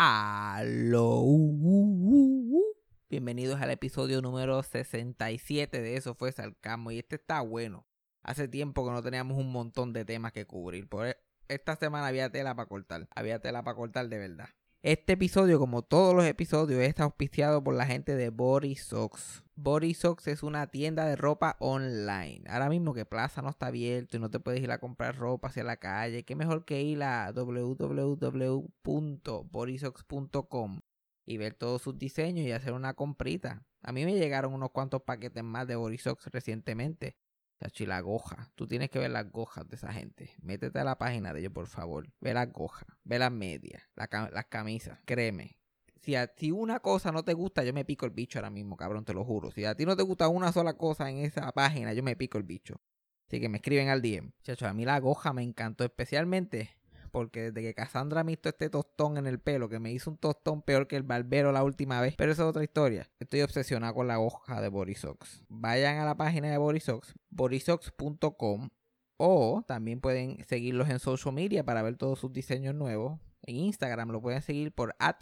Aló. uh, uh, uh. Bienvenidos al episodio número 67 de Eso fue Sarcasmo. Y este está bueno. Hace tiempo que no teníamos un montón de temas que cubrir. Por e- esta semana había tela para cortar. Había tela para cortar de verdad. Este episodio, como todos los episodios, está auspiciado por la gente de Body Socks. Body Socks es una tienda de ropa online. Ahora mismo que Plaza no está abierto y no te puedes ir a comprar ropa hacia la calle, qué mejor que ir a www.bodysocks.com y ver todos sus diseños y hacer una comprita. A mí me llegaron unos cuantos paquetes más de Body Socks recientemente. Chacho, y la goja. Tú tienes que ver las gojas de esa gente. Métete a la página de ellos, por favor. Ve las gojas, ve las medias, las camisas. Créeme. Si a ti una cosa no te gusta, yo me pico el bicho ahora mismo, cabrón, te lo juro. Si a ti no te gusta una sola cosa en esa página, yo me pico el bicho. Así que me escriben al DM. Chacho, a mí la goja me encantó especialmente porque desde que Cassandra me hizo este tostón en el pelo, que me hizo un tostón peor que el barbero la última vez, pero eso es otra historia. Estoy obsesionado con la hoja de Borisocks. Vayan a la página de Borisocks, borisocks.com, o también pueden seguirlos en social media para ver todos sus diseños nuevos. En Instagram lo pueden seguir por at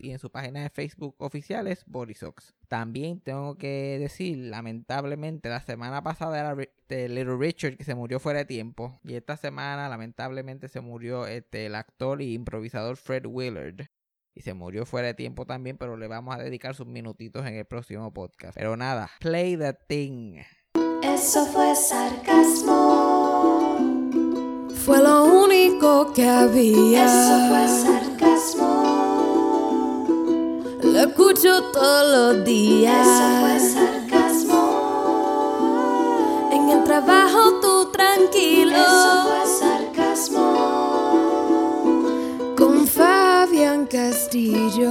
y en su página de Facebook oficial es Borisocks. También tengo que decir, lamentablemente, la semana pasada era este, Little Richard que se murió fuera de tiempo. Y esta semana, lamentablemente, se murió este, el actor y improvisador Fred Willard. Y se murió fuera de tiempo también, pero le vamos a dedicar sus minutitos en el próximo podcast. Pero nada, play the thing. Eso fue sarcasmo. Fue lo único que había. Eso fue sarcasmo. Lo escucho todos los días. Eso fue sarcasmo. En el trabajo tú tranquilo. Eso fue sarcasmo. Con Fabián Castillo.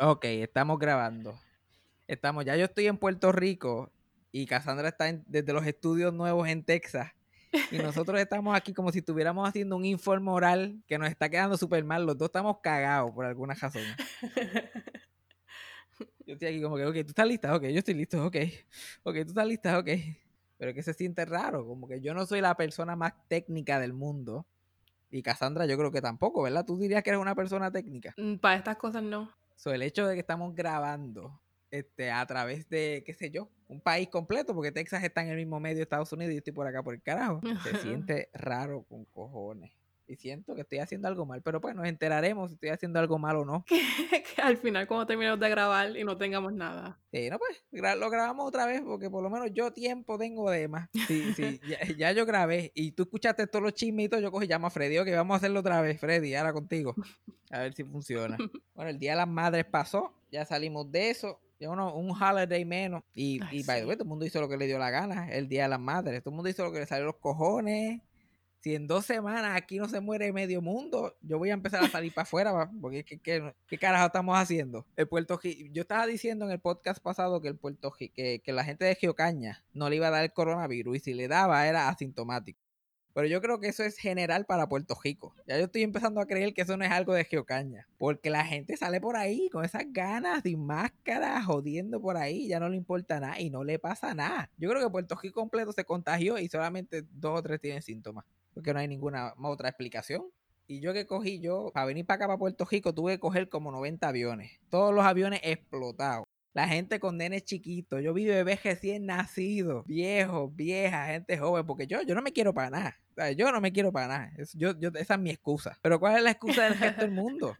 Ok, estamos grabando. Estamos, ya yo estoy en Puerto Rico y Cassandra está en- desde los estudios nuevos en Texas. Y nosotros estamos aquí como si estuviéramos haciendo un informe oral que nos está quedando súper mal. Los dos estamos cagados por alguna razón. Yo estoy aquí como que, ok, ¿tú estás lista? Ok, yo estoy listo, ok. Ok, ¿tú estás lista? Ok. Pero es que se siente raro, como que yo no soy la persona más técnica del mundo. Y Cassandra yo creo que tampoco, ¿verdad? ¿Tú dirías que eres una persona técnica? Mm, Para estas cosas no. So, el hecho de que estamos grabando este, a través de, qué sé yo, un país completo, porque Texas está en el mismo medio de Estados Unidos y yo estoy por acá por el carajo, se siente raro con cojones. Y siento que estoy haciendo algo mal, pero pues nos enteraremos si estoy haciendo algo mal o no. que al final cuando terminemos de grabar y no tengamos nada. Sí, no, pues gra- lo grabamos otra vez porque por lo menos yo tiempo tengo de más. Sí, sí, ya, ya yo grabé y tú escuchaste todos los chismitos, yo cogí llamo a Freddy, ok, vamos a hacerlo otra vez, Freddy, ahora contigo. A ver si funciona. Bueno, el Día de las Madres pasó, ya salimos de eso, uno, un holiday menos. Y, Ay, y by the way, todo el mundo hizo lo que le dio la gana, el Día de las Madres. Todo el mundo hizo lo que le salió los cojones. Si en dos semanas aquí no se muere medio mundo, yo voy a empezar a salir para afuera, porque ¿qué, qué, qué carajo estamos haciendo? El Puerto yo estaba diciendo en el podcast pasado que el Puerto que, que la gente de Geocaña no le iba a dar el coronavirus y si le daba era asintomático. Pero yo creo que eso es general para Puerto Rico. Ya yo estoy empezando a creer que eso no es algo de geocaña. Porque la gente sale por ahí con esas ganas, sin máscara, jodiendo por ahí, ya no le importa nada y no le pasa nada. Yo creo que Puerto Rico completo se contagió y solamente dos o tres tienen síntomas. Porque no hay ninguna otra explicación. Y yo que cogí, yo, para venir para acá, para Puerto Rico, tuve que coger como 90 aviones. Todos los aviones explotados. La gente con nenes chiquitos. Yo vi bebés recién nacidos, viejos, viejas, gente joven. Porque yo, yo no me quiero para nada. O sea, yo no me quiero para nada. Es- yo, yo, esa es mi excusa. Pero ¿cuál es la excusa del resto del mundo?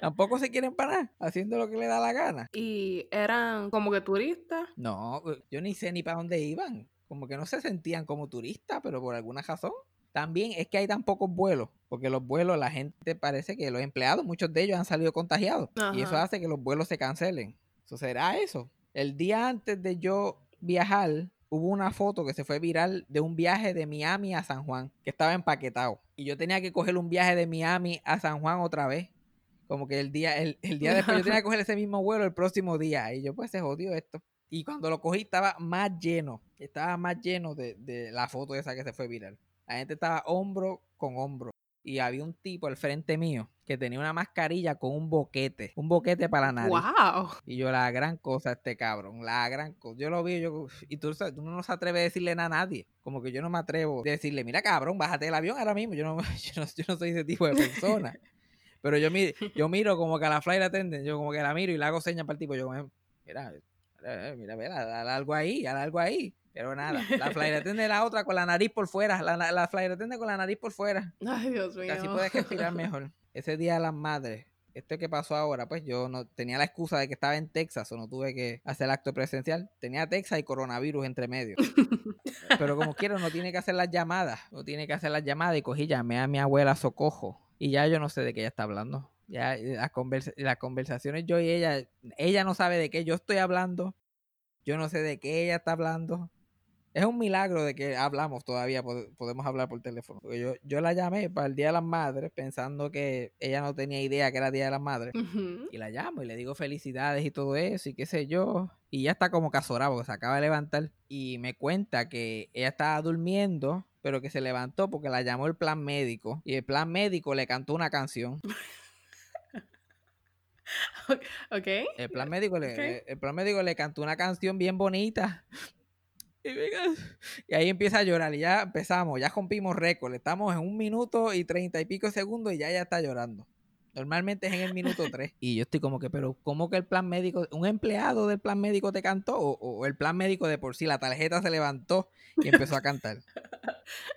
Tampoco se quieren parar haciendo lo que le da la gana. Y eran como que turistas. No, yo ni sé ni para dónde iban. Como que no se sentían como turistas, pero por alguna razón. También es que hay tan pocos vuelos, porque los vuelos, la gente parece que los empleados, muchos de ellos han salido contagiados. Y eso hace que los vuelos se cancelen. Eso será eso. El día antes de yo viajar, hubo una foto que se fue viral de un viaje de Miami a San Juan, que estaba empaquetado. Y yo tenía que coger un viaje de Miami a San Juan otra vez. Como que el día, el, el día después yo tenía que coger ese mismo vuelo el próximo día. Y yo, pues se jodió esto. Y cuando lo cogí estaba más lleno. Estaba más lleno de, de la foto esa que se fue viral. La gente estaba hombro con hombro. Y había un tipo al frente mío que tenía una mascarilla con un boquete, un boquete para la nariz. ¡Wow! Y yo, la gran cosa, este cabrón, la gran cosa. Yo lo vi, yo, y tú, tú no se atreve a decirle nada a nadie. Como que yo no me atrevo a decirle, mira cabrón, bájate del avión ahora mismo. Yo no, yo no, yo no soy ese tipo de persona. Pero yo, mi- yo miro como que a la flight attendant, yo como que la miro y le hago señas para el tipo. Yo, como, mira, mira, mira, mira, dale algo ahí, dale algo ahí. Pero nada, la flight attendant la otra con la nariz por fuera, la, la, la flight attendant con la nariz por fuera. Ay, Dios mío. Así puedes respirar mejor. Ese día de las madres, esto que pasó ahora, pues yo no tenía la excusa de que estaba en Texas o no tuve que hacer el acto presencial. Tenía Texas y coronavirus entre medio. Pero como quiero, no tiene que hacer las llamadas. No tiene que hacer las llamadas y cogí, llamé a mi abuela Socojo. Y ya yo no sé de qué ella está hablando. Ya eh, las, conversa- las conversaciones yo y ella, ella no sabe de qué yo estoy hablando. Yo no sé de qué ella está hablando. Es un milagro de que hablamos todavía, pod- podemos hablar por teléfono. Porque yo, yo la llamé para el Día de las Madres pensando que ella no tenía idea que era Día de las Madres. Y la llamo y le digo felicidades y todo eso y qué sé yo. Y ya está como casorada porque se acaba de levantar. Y me cuenta que ella estaba durmiendo, pero que se levantó porque la llamó el plan médico. Y el plan médico le cantó una canción. ¿Ok? El plan médico le- el plan médico le cantó una canción bien bonita. Y, ahí empieza a llorar y ya empezamos, ya rompimos récord. Estamos en un minuto y treinta y pico segundos y ya ella está llorando. Normalmente es en el minuto tres. Y yo estoy como que, pero ¿cómo que el plan médico, un empleado del plan médico te cantó? O, o el plan médico de por sí, la tarjeta se levantó y empezó a cantar.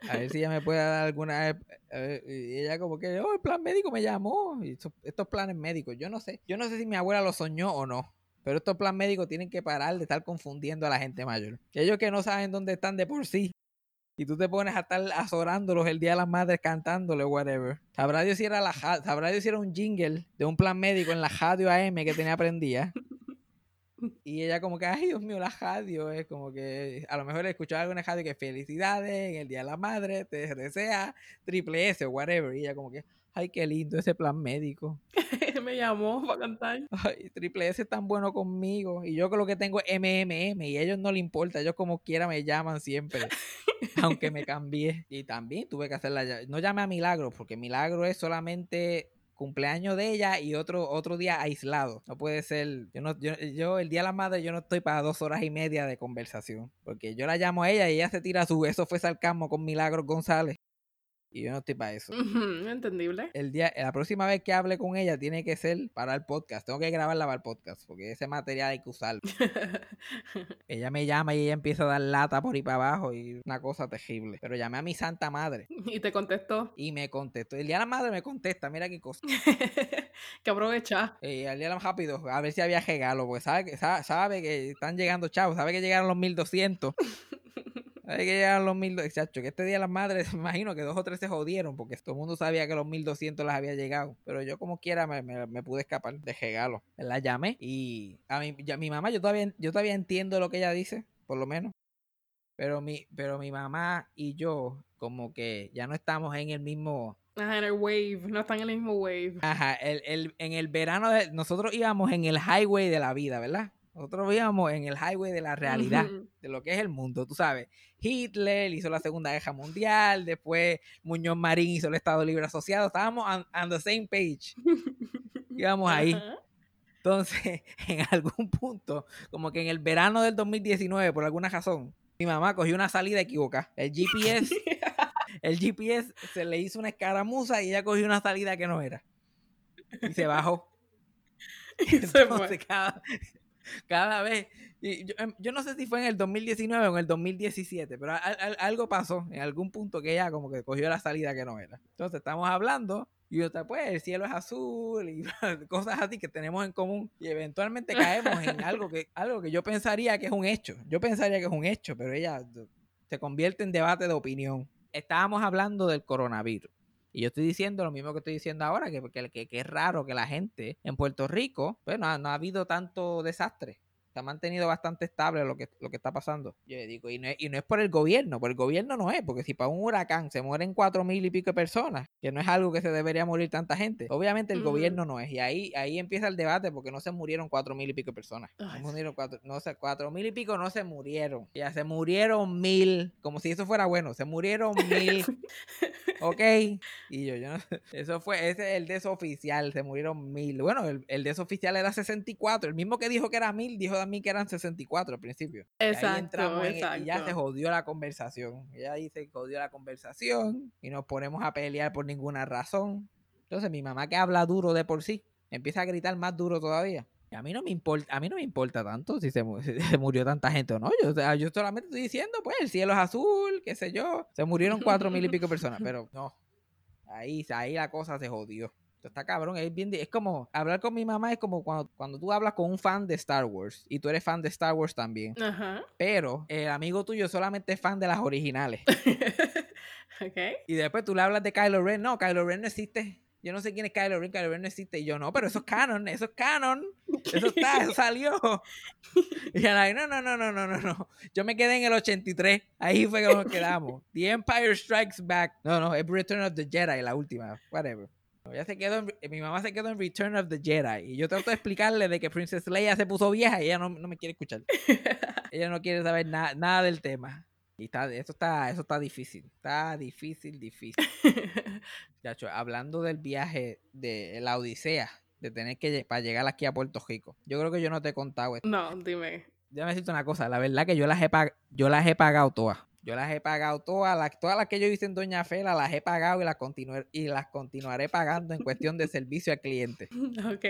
A ver si ella me puede dar alguna... eh, y ella como que, oh, el plan médico me llamó. Y estos, estos planes médicos, yo no sé. Yo no sé si mi abuela lo soñó o no. Pero estos planes médicos tienen que parar de estar confundiendo a la gente mayor. Ellos que no saben dónde están de por sí. Y tú te pones a estar azorándolos el día de las madres cantándole, whatever. Sabrá Dios si era, la, sabrá Dios si era un jingle de un plan médico en la radio AM que tenía prendida. Y ella como que, ay Dios mío, la radio. Es como que a lo mejor escuchaba algo en la radio que felicidades en el Día de la Madre, te desea triple S o whatever. Y ella como que, ay, qué lindo ese plan médico. Me llamó para cantar. Ay, Triple S es tan bueno conmigo. Y yo con lo que tengo es MMM. Y a ellos no les importa. Ellos como quiera me llaman siempre. aunque me cambié. Y también tuve que hacer la No llamé a Milagro, porque Milagro es solamente cumpleaños de ella y otro, otro día aislado. No puede ser. Yo, no, yo, yo el día de la madre, yo no estoy para dos horas y media de conversación. Porque yo la llamo a ella y ella se tira su. Eso fue sarcasmo con Milagro González. Y yo no estoy para eso Entendible. el día, la próxima vez que hable con ella tiene que ser para el podcast. Tengo que grabarla para el podcast porque ese material hay que usarlo. ella me llama y ella empieza a dar lata por ahí para abajo y una cosa terrible. Pero llamé a mi santa madre y te contestó. y me contestó. El día de la madre me contesta, mira qué cosa. que aprovecha. Eh, al día de la rápido, a ver si había regalo, porque sabe que, sabe, sabe que están llegando chavos, sabe que llegaron los 1200. Sabe que llegaron los 1200. Chacho, que este día las madres, imagino que dos o tres se jodieron, porque todo el mundo sabía que los 1200 les había llegado. Pero yo, como quiera, me, me- me pude escapar de regalo. La llamé y a mi, ya- mi mamá, yo todavía, yo todavía entiendo lo que ella dice, por lo menos. Pero mi, pero mi mamá y yo, como que ya no estamos en el mismo. Ajá, en el wave. No están en el mismo wave. Ajá, el, el- en el verano de- nosotros íbamos en el highway de la vida, ¿verdad? Nosotros íbamos en el highway de la realidad, de lo que es el mundo, tú sabes. Hitler hizo la Segunda Guerra Mundial, después Muñoz Marín hizo el Estado Libre Asociado, estábamos on, on the same page, íbamos ahí. Entonces, en algún punto, como que en el verano del 2019, por alguna razón, mi mamá cogió una salida equivocada. El GPS, el GPS se le hizo una escaramuza y ella cogió una salida que no era. Y se bajó. Y se fue. Entonces, cada, cada vez. y yo, em, yo no sé si fue en el 2019 o en el 2017, pero al- al- algo pasó en algún punto que ella como que cogió la salida que no era. Entonces estamos hablando y yo te pues el cielo es azul y cosas así que tenemos en común y eventualmente caemos en algo que algo que yo pensaría que es un hecho. Yo pensaría que es un hecho, pero ella se convierte en debate de opinión. Estábamos hablando del coronavirus. Y yo estoy diciendo lo mismo que estoy diciendo ahora, que, que, que- es raro que la gente en Puerto Rico, pues no, ha- no ha habido tanto desastre. Se ha mantenido bastante estable lo que, lo que está pasando. Yo le digo, y no, es, y no es por el gobierno, por el gobierno no es, porque si para un huracán se mueren cuatro mil y pico de personas, que no es algo que se debería morir tanta gente, obviamente el gobierno no es. Y ahí, ahí empieza el debate, porque no se murieron cuatro mil y pico de personas. No Ay, murieron cuatro, no sé, cuatro mil y pico no se murieron. Ya se murieron mil, como si eso fuera bueno, se murieron mil ok. Y yo, yo no sé. Eso fue, ese es el desoficial, se murieron mil. Bueno, el, el desoficial era 64. El mismo que dijo que era mil, dijo también que eran 64 al principio. Y Exacto, en- y ya se jodió la conversación. Y ahí se jodió la conversación y nos ponemos a pelear por ninguna razón. Entonces mi mamá que habla duro de por sí, empieza a gritar más duro todavía. Y a mí no me importa, a mí no me importa tanto si se, si se murió tanta gente o no. Yo, o sea, yo solamente estoy diciendo, pues, el cielo es azul, qué sé yo. Se murieron cuatro mil y pico personas, pero no. Ahí, ahí la cosa se jodió. Está cabrón, es bien, es como hablar con mi mamá es como cuando, cuando tú hablas con un fan de Star Wars y tú eres fan de Star Wars también, Ajá. pero el amigo tuyo solamente es fan de las originales. ok. Y después tú le hablas de Kylo Ren. No, Kylo Ren no existe. Yo no sé quién es Kylo Ren. Kylo Ren no existe. Y yo, no, pero eso es canon. Eso es canon. Eso está, eso salió. Y like, no, no, no, no, no, no, no. Yo me quedé en el 83. Ahí fue que nos quedamos. The Empire Strikes Back. No, no, es Return of the Jedi, la última. Whatever. Ya se quedó en- mi mamá se quedó en Return of the Jedi. Y yo trato de explicarle de que Princess Leia se puso vieja y ella no, no me quiere escuchar. Ella no quiere saber na- nada del tema. Y está, eso está, eso está difícil. Está difícil, difícil. Chacho, hablando del viaje de la Odisea, de tener que para llegar aquí a Puerto Rico. Yo creo que yo no te he contado esto. no, dime. Déjame decirte una cosa, la verdad que yo las he pag- yo las he pagado todas. Yo las he pagado todas, las, todas las que yo hice en Doña Fela las he pagado y las continué y las continuaré pagando en cuestión de servicio al cliente. Ok.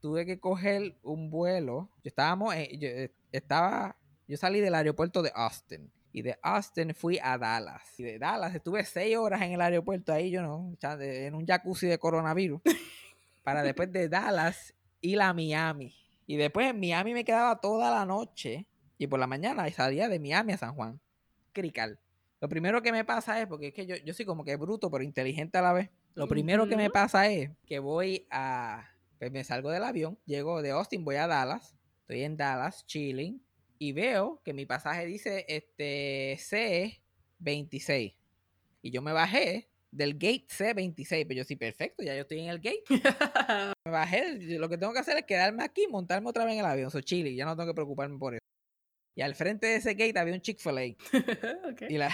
Tuve que coger un vuelo. Yo estábamos, en- yo eh, estaba, yo salí del aeropuerto de Austin y de Austin fui a Dallas. Y de Dallas estuve seis horas en el aeropuerto ahí, yo no, en un jacuzzi de coronavirus. para después de Dallas ir a Miami. Y después en Miami me quedaba toda la noche y por la mañana salía de Miami a San Juan. Crical. Lo primero que me pasa es, porque es que yo, yo soy como que bruto, pero inteligente a la vez. Lo primero que me pasa es que voy a. Pues me salgo del avión, llego de Austin, voy a Dallas. Estoy en Dallas, chilling. Y veo que mi pasaje dice este C26. Y yo me bajé del gate C26. Pero yo sí, perfecto, ya yo estoy en el gate. Me bajé. Lo que tengo que hacer es quedarme aquí, montarme otra vez en el avión. Soy chilling, ya no tengo que preocuparme por eso. Y al frente de ese gate había un Chick-fil-A. Y, la,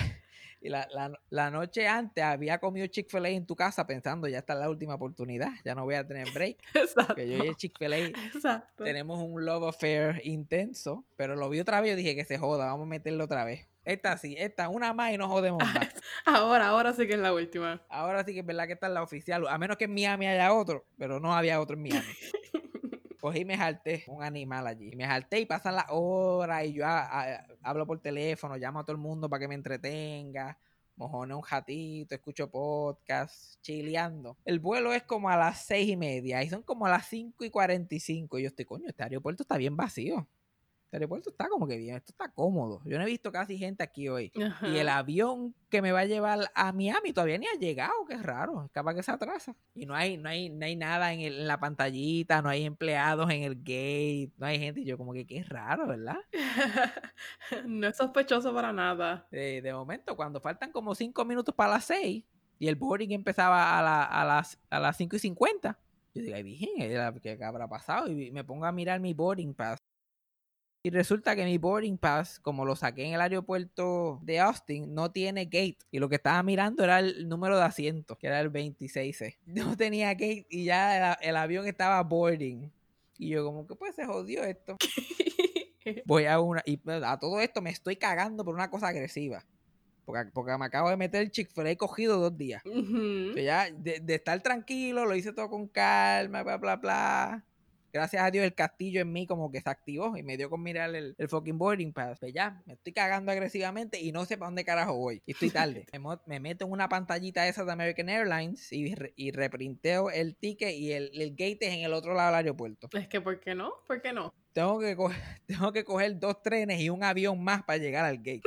y la, la- la noche antes había comido Chick-fil-A en tu casa pensando, ya está la última oportunidad, ya no voy a tener break. Exacto. Que yo y el Chick-fil-A tenemos un love affair intenso, pero lo vi otra vez y dije que se joda, vamos a meterlo otra vez. Esta sí, esta, una más y no jodemos más. Ahora, ahora sí que es la última. Ahora sí que es verdad que esta es la oficial, a menos que en Miami haya otro, pero no había otro en Miami. Cogí y me jalté, un animal allí. Y me jalté y pasan las horas y yo hablo por teléfono, llamo a todo el mundo para que me entretenga. Mojone un ratito, escucho podcast, chileando. El vuelo es como a las seis y media y son como a las cinco y cuarenta y cinco. Y yo estoy, coño, este aeropuerto está bien vacío. Este aeropuerto está como que bien, esto está cómodo. Yo no he visto casi gente aquí hoy. Y el avión que me va a llevar a Miami todavía ni ha llegado, raro, es capaz que se atrasa. Y no hay, no hay, no hay nada en, el- en la pantallita, no hay empleados en el gate, no hay gente. Y yo como que qué raro, ¿verdad? no es sospechoso para nada. De, de momento, cuando faltan como cinco minutos para las seis y el boarding empezaba a, la- a las, a las 5 y 50, yo digo, ay, virgen, ¿eh? ¿qué qué habrá pasado? Y me pongo a mirar mi boarding pass. Y resulta que mi boarding pass, como lo saqué en el aeropuerto de Austin, no tiene gate. Y lo que estaba mirando era el número de asiento, que era el 26C. No tenía gate y ya el, el avión estaba boarding. Y yo como que pues se jodió esto. Voy a una... Y pues, a todo esto me estoy cagando por una cosa agresiva. Porque, porque me acabo de meter el Chick-fil-A cogido dos días. Que ya, de, de estar tranquilo, lo hice todo con calma, bla, bla, bla. Gracias a Dios el castillo en mí como que se activó y me dio con mirar el, el fucking boarding pass. Pues ya, me estoy cagando agresivamente y no sé para dónde carajo voy. Y estoy tarde. me, meto en una pantallita esa de American Airlines y, re- y reprinteo el ticket y el, el gate es en el otro lado del aeropuerto. Es que, ¿por qué no? ¿Por qué no? Tengo que, coger, tengo que coger dos trenes y un avión más para llegar al gate.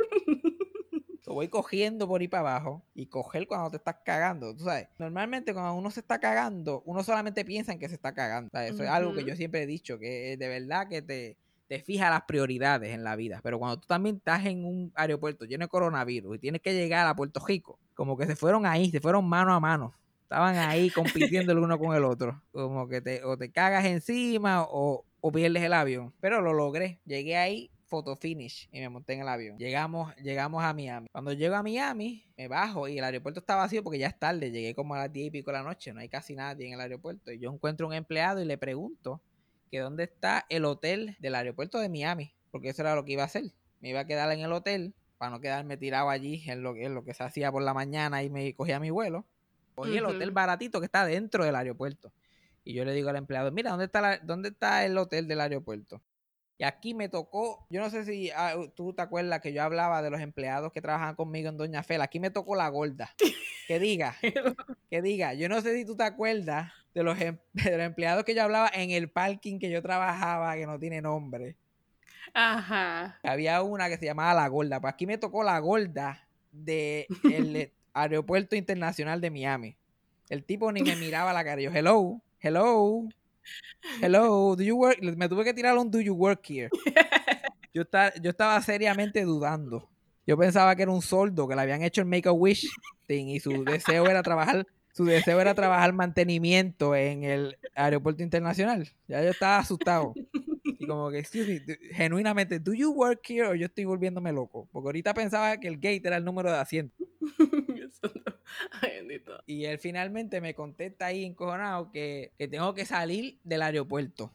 Voy cogiendo por ahí para abajo y coger cuando te estás cagando. Tú sabes, normalmente cuando uno se está cagando, uno solamente piensa en que se está cagando. Eso es algo que yo siempre he dicho, que de verdad que te, te fija las prioridades en la vida. Pero cuando tú también estás en un aeropuerto lleno de coronavirus y tienes que llegar a Puerto Rico, como que se fueron ahí, se fueron mano a mano. Estaban ahí compitiendo el uno con el otro. Como que te, o te cagas encima o, o pierdes el avión. Pero lo logré. Llegué ahí photo finish y me monté en el avión. Llegamos, llegamos a Miami. Cuando llego a Miami, me bajo y el aeropuerto está vacío porque ya es tarde. Llegué como a las 10 y pico de la noche. No hay casi nadie en el aeropuerto. Y yo encuentro un empleado y le pregunto que dónde está el hotel del aeropuerto de Miami. Porque eso era lo que iba a hacer. Me iba a quedar en el hotel para no quedarme tirado allí en lo, en lo que se hacía por la mañana y me cogía mi vuelo. Cogí el hotel baratito que está dentro del aeropuerto. Y yo le digo al empleado, mira, ¿dónde está, la- ¿dónde está el hotel del aeropuerto? Y aquí me tocó, yo no sé si ah, tú te acuerdas que yo hablaba de los empleados que trabajaban conmigo en Doña Fela. Aquí me tocó la gorda. Que diga, que diga, yo no sé si tú te acuerdas de los, em- de los empleados que yo hablaba en el parking que yo trabajaba, que no tiene nombre. Ajá. Había una que se llamaba La Gorda. Pues aquí me tocó la gorda del aeropuerto internacional de Miami. El tipo ni me miraba la cara. Yo, hello, hello, hello, do you work? Me tuve que tirar un do you work here. Yo, estaba, yo estaba seriamente dudando. Yo pensaba que era un soldo, que le habían hecho el Make a Wish thing y su deseo era trabajar, su deseo era trabajar mantenimiento en el aeropuerto internacional. Ya yo estaba asustado. Y como que, excuse me, genuinamente, ¿do you work here o yo estoy volviéndome loco? Porque ahorita pensaba que el gate era el número de asiento. Ay, bendito. Y él finalmente me contesta ahí encojonado que, que tengo que salir del aeropuerto.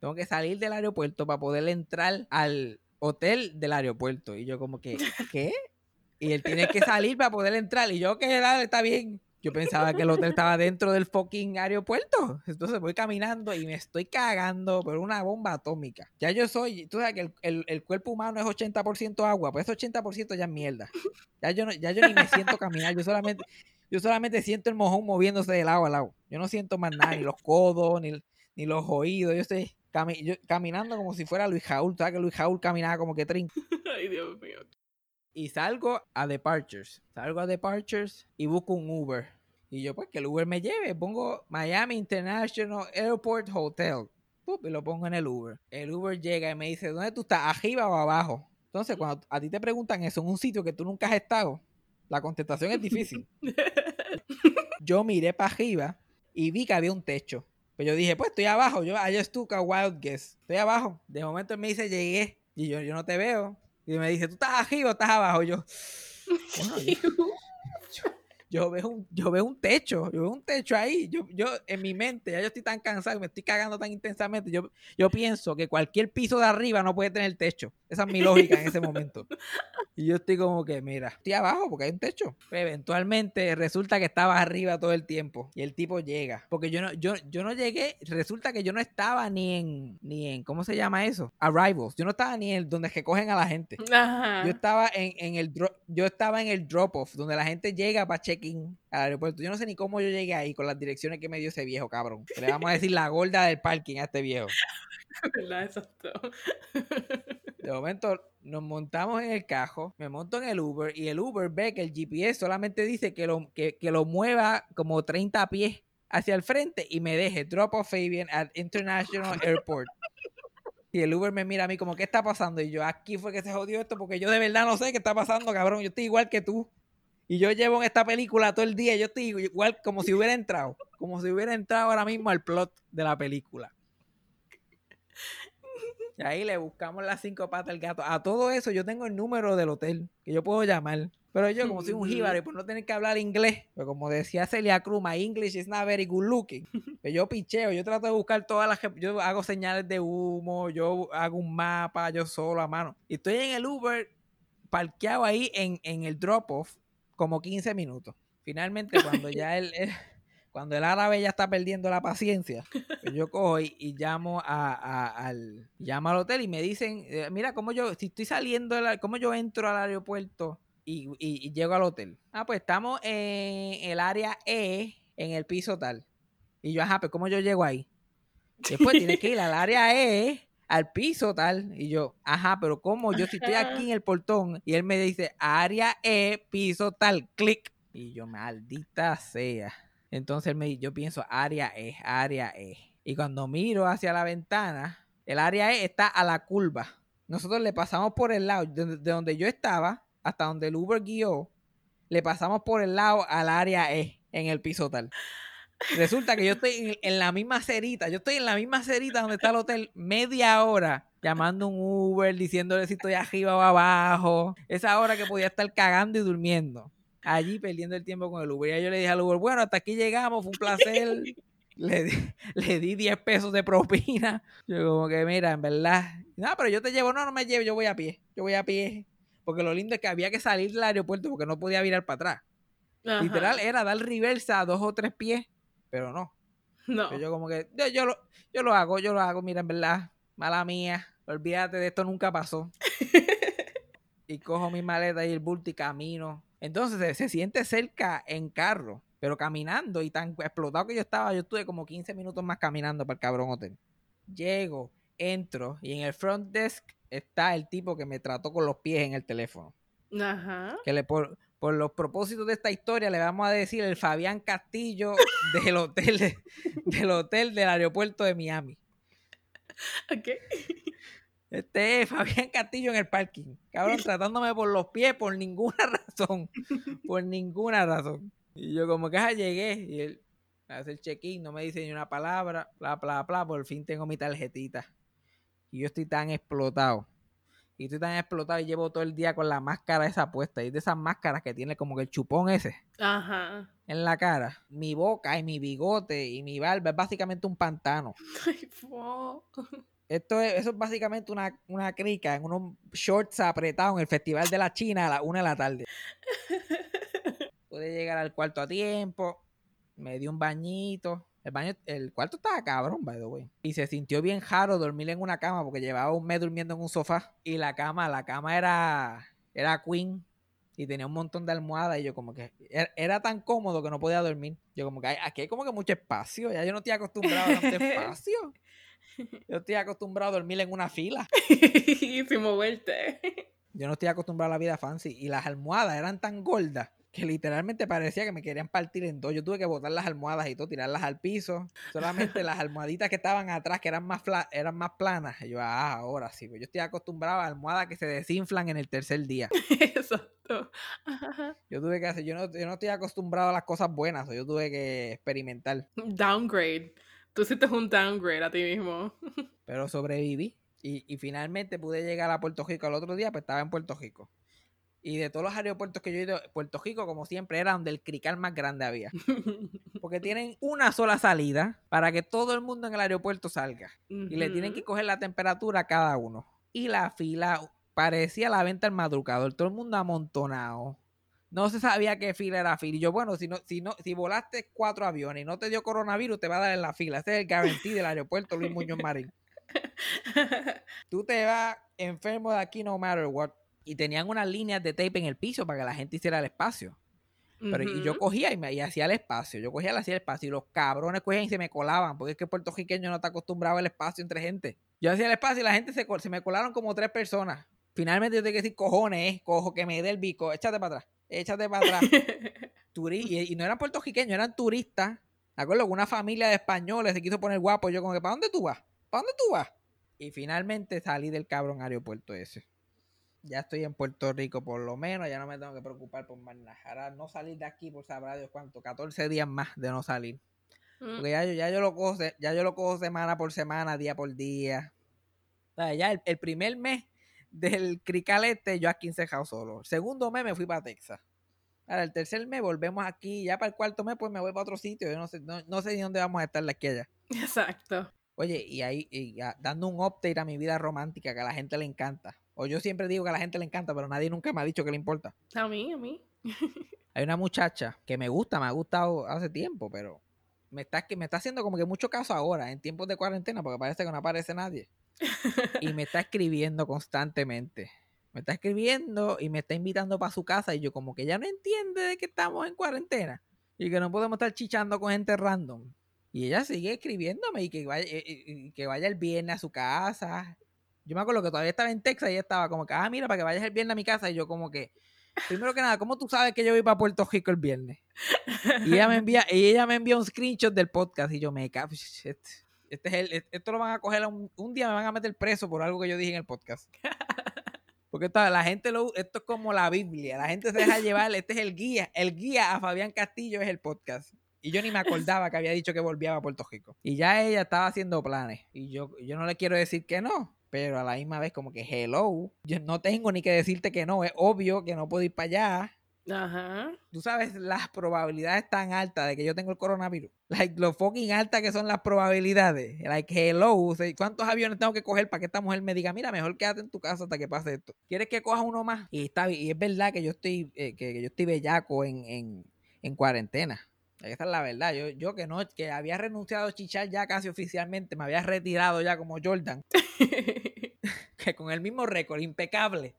Tengo que salir del aeropuerto para poder entrar al hotel del aeropuerto. Y yo como que, ¿qué? Y él tiene que salir para poder entrar. Y yo, que está bien. Yo pensaba que el hotel estaba dentro del fucking aeropuerto. Entonces voy caminando y me estoy cagando por una bomba atómica. Ya yo soy, tú sabes que el, el- el cuerpo humano es 80% agua, pues ese 80% ya es mierda. Ya yo, no- ya yo ni me siento caminar, yo solamente, yo solamente siento el mojón moviéndose de lado a lado. Yo no siento más nada, ni los codos, ni, ni los oídos. Yo estoy cami- yo- caminando como si fuera Luis Jaúl. ¿Sabes que Luis Jaúl caminaba como que trin? Ay, Dios mío. Y salgo a Departures. Salgo a Departures y busco un Uber. Y yo, pues, que el Uber me lleve. Pongo Miami International Airport Hotel. Pup, y lo pongo en el Uber. El Uber llega y me dice, ¿dónde tú estás? ¿Arriba o abajo? Entonces, cuando a ti te preguntan eso en un sitio que tú nunca has estado, la contestación es difícil. yo miré para arriba y vi que había un techo. Pues yo dije, pues estoy abajo. Yo, I just took a wild guess. Estoy abajo. De momento él me dice, llegué. Y yo, yo no te veo. Y me dice, ¿tú estás arriba o estás abajo? Y yo, bueno, yo, yo veo un, yo veo un techo. Yo veo un techo ahí. Yo, yo, en mi mente, ya yo estoy tan cansado, me estoy cagando tan intensamente. Yo, yo pienso que cualquier piso de arriba no puede tener techo. Esa es mi lógica en ese momento. Y yo estoy como que, mira, estoy abajo porque hay un techo. Pero eventualmente resulta que estaba arriba todo el tiempo. Y el tipo llega. Porque yo no, yo, yo no llegué. Resulta que yo no estaba ni en, ni en, ¿cómo se llama eso? Arrivals. Yo no estaba ni en donde recogen a la gente. Ajá. Yo estaba en, en el dro- yo estaba en el drop off, donde la gente llega para check-in al aeropuerto. Yo no sé ni cómo yo llegué ahí con las direcciones que me dio ese viejo, cabrón. Que Le vamos a decir la gorda del parking a este viejo. ¿Verdad? Exacto. De momento nos montamos en el cajo, me monto en el Uber y el Uber ve que el GPS solamente dice que lo, que, que lo mueva como 30 pies hacia el frente y me deje drop off Fabian at International Airport. Y el Uber me mira a mí como, ¿qué está pasando? Y yo, aquí fue que se jodió esto porque yo de verdad no sé qué está pasando, cabrón. Yo estoy igual que tú. Y yo llevo en esta película todo el día. Yo estoy igual como si hubiera entrado. Como si hubiera entrado ahora mismo al plot de la película. Y ahí le buscamos las cinco patas al gato. A todo eso yo tengo el número del hotel que yo puedo llamar. Pero yo, como soy un jíbaro y por no tener que hablar inglés, pues como decía Celia Cruz, my English is not very good looking. Pues yo picheo, yo trato de buscar todas las... Yo hago señales de humo, yo hago un mapa, yo solo a mano. Y estoy en el Uber, parqueado ahí en, en el drop-off, como 15 minutos. Finalmente, cuando ya el, el- cuando el árabe ya está perdiendo la paciencia, pues yo cojo y, llamo a, al llamo al hotel y me dicen, eh, mira cómo yo, si estoy saliendo, la- cómo yo entro al aeropuerto y llego al hotel. Ah, pues estamos en el área E, en el piso tal. Y yo, ajá, pues cómo yo llego ahí. Después tienes que ir al área E, al piso tal. Y yo, ajá, pero ¿cómo? Yo si estoy aquí en el portón y él me dice área E, piso tal, clic. Y yo, maldita sea. Entonces me, yo pienso área E, área E. Y cuando miro hacia la ventana, el área E está a la curva. Nosotros le pasamos por el lado, de, de donde yo estaba, hasta donde el Uber guió, le pasamos por el lado al área E, en el piso tal. Resulta que yo estoy en, en la misma cerita, yo estoy en la misma cerita donde está el hotel media hora llamando un Uber, diciéndole si estoy arriba o abajo. Esa hora que podía estar cagando y durmiendo. Allí perdiendo el tiempo con el Uber. Y yo le dije al Uber, bueno, hasta aquí llegamos, fue un placer. Le di, le di 10 pesos de propina. Yo como que, mira, en verdad. No, pero yo te llevo, no, no me llevo, yo voy a pie. Yo voy a pie. Porque lo lindo es que había que salir del aeropuerto porque no podía virar para atrás. Ajá. Literal, era dar reversa a dos o tres pies, pero no. No. Pero yo como que, yo, yo lo, yo lo hago, yo lo hago, mira, en verdad, mala mía, olvídate de esto, nunca pasó. y cojo mi maleta y el bulto y camino. Entonces se, siente cerca en carro, pero caminando y tan explotado que yo estaba, yo estuve como 15 minutos más caminando para el cabrón hotel. Llego, entro y en el front desk está el tipo que me trató con los pies en el teléfono. Ajá. Que le por, por los propósitos de esta historia le vamos a decir el Fabián Castillo del hotel de- del hotel del aeropuerto de Miami. Ok. Este es Fabián Castillo en el parking. Cabrón, tratándome por los pies por ninguna razón. Por ninguna razón. Y yo como que ah, llegué y él hace el check-in, no me dice ni una palabra, bla, bla, bla, por fin tengo mi tarjetita. Y yo estoy tan explotado. Y estoy tan explotado y llevo todo el día con la máscara esa puesta. Y de esas máscaras que tiene como que el chupón ese Ajá. en la cara. Mi boca y mi bigote y mi barba es básicamente un pantano. Ay. Esto es, eso es básicamente una, una crica en unos shorts apretados en el Festival de la China a la una de la tarde. Pude llegar al cuarto a tiempo, me di un bañito. El baño, el cuarto estaba cabrón, by the way. Y se sintió bien raro dormir en una cama porque llevaba un mes durmiendo en un sofá. Y la cama, la cama era, era queen y tenía un montón de almohadas y yo como que era, era tan cómodo que no podía dormir. Yo como que "Ay, aquí hay como que mucho espacio, ya yo no estoy acostumbrado a tanto espacio. Yo estoy acostumbrado a dormir en una fila. Sin moverte. Yo no estoy acostumbrado a la vida fancy. Y las almohadas eran tan gordas que literalmente parecía que me querían partir en dos. Yo tuve que botar las almohadas y todo, tirarlas al piso. Solamente las almohaditas que estaban atrás, que eran más, eran más planas. Y yo, ah, ahora sí. Pues yo estoy acostumbrado a almohadas que se desinflan en el tercer día. Exacto. Ajá. Yo tuve que hacer, yo no, yo no estoy acostumbrado a las cosas buenas. Yo tuve que experimentar. Downgrade. Tú hiciste un downgrade a ti mismo. Pero sobreviví. Y, y finalmente pude llegar a Puerto Rico. El otro día, pues estaba en Puerto Rico. Y de todos los aeropuertos que yo he ido, Puerto Rico, como siempre, era donde el crical más grande había. Porque tienen una sola salida para que todo el mundo en el aeropuerto salga. Y le tienen que coger la temperatura a cada uno. Y la fila parecía la venta al madrugador. Todo el mundo amontonado. No se sabía qué fila era fila. Y yo, bueno, si no, si no, si volaste cuatro aviones y no te dio coronavirus, te va a dar en la fila. Ese es el guarantee del aeropuerto Luis Muñoz Marín. Tú te vas enfermo de aquí no matter what. Y tenían unas líneas de tape en el piso para que la gente hiciera el espacio. Pero y yo cogía y, me, y hacía el espacio. Yo cogía y hacía el espacio. Y los cabrones cogían y se me colaban. Porque es que el puertorriqueño no está acostumbrado al espacio entre gente. Yo hacía el espacio y la gente se, se me colaron como tres personas. Finalmente yo tengo que decir, cojones, eh, cojo, que me dé el bico. Échate para atrás. Échate para atrás. Turi- y, y no eran puertorriqueños, eran turistas. ¿De acuerdo? Que Una familia de españoles se quiso poner guapo. Yo como que, ¿para dónde tú vas? ¿Para dónde tú vas? Y finalmente salí del cabrón aeropuerto ese. Ya estoy en Puerto Rico por lo menos, ya no me tengo que preocupar por. Ahora no salir de aquí por sabrá Dios cuánto, 14 días más de no salir. Mm. Porque ya yo, ya yo lo cojo, ya yo lo cojo semana por semana, día por día. O sea, ya el, el primer mes del crical este, yo aquí encejado solo. El segundo mes me fui para Texas. Ahora, el tercer mes volvemos aquí. Ya para el cuarto mes, pues me voy para otro sitio. Yo no sé, no, no sé ni dónde vamos a estar de aquí allá. Exacto. Oye, y ahí y ya, dando un update a mi vida romántica que a la gente le encanta. O yo siempre digo que a la gente le encanta, pero nadie nunca me ha dicho que le importa. A mí, a mí. Hay una muchacha que me gusta, me ha gustado hace tiempo, pero me está, me está haciendo como que mucho caso ahora, en tiempos de cuarentena, porque parece que no aparece nadie. Y me está escribiendo constantemente. Me está escribiendo y me está invitando para su casa y yo como que ya no entiende de que estamos en cuarentena y que no podemos estar chichando con gente random. Y ella sigue escribiéndome y que vaya, y- y que vaya el viernes a su casa. Yo me acuerdo que todavía estaba en Texas y ella estaba como que, ah, mira, para que vayas el viernes a mi casa. Y yo como que, primero que nada, ¿cómo tú sabes que yo voy para Puerto Rico el viernes? Y ella me envía, y ella me envía un screenshot del podcast y yo me cago. Este, es el, esto lo van a coger a un, un día me van a meter preso por algo que yo dije en el podcast. Porque esto, la gente lo, esto es como la Biblia, la gente se deja llevar, este es el guía, el guía a Fabián Castillo es el podcast. Y yo ni me acordaba que había dicho que volvía a Puerto Rico. Y ya ella estaba haciendo planes. Y yo, yo no le quiero decir que no. Pero a la misma vez, como que hello. Yo no tengo ni que decirte que no. Es obvio que no puedo ir para allá. Ajá. Tú sabes las probabilidades tan altas de que yo tengo el coronavirus. Like, lo fucking altas que son las probabilidades. Like, hello. ¿Cuántos aviones tengo que coger para que esta mujer me diga, mira, mejor quédate en tu casa hasta que pase esto? ¿Quieres que coja uno más? Y está y es verdad que yo estoy, eh, que, que yo estoy bellaco en, en, en cuarentena. Esa es la verdad. Yo, yo que no, que había renunciado a chichar ya casi oficialmente, me había retirado ya como Jordan, que con el mismo récord, impecable.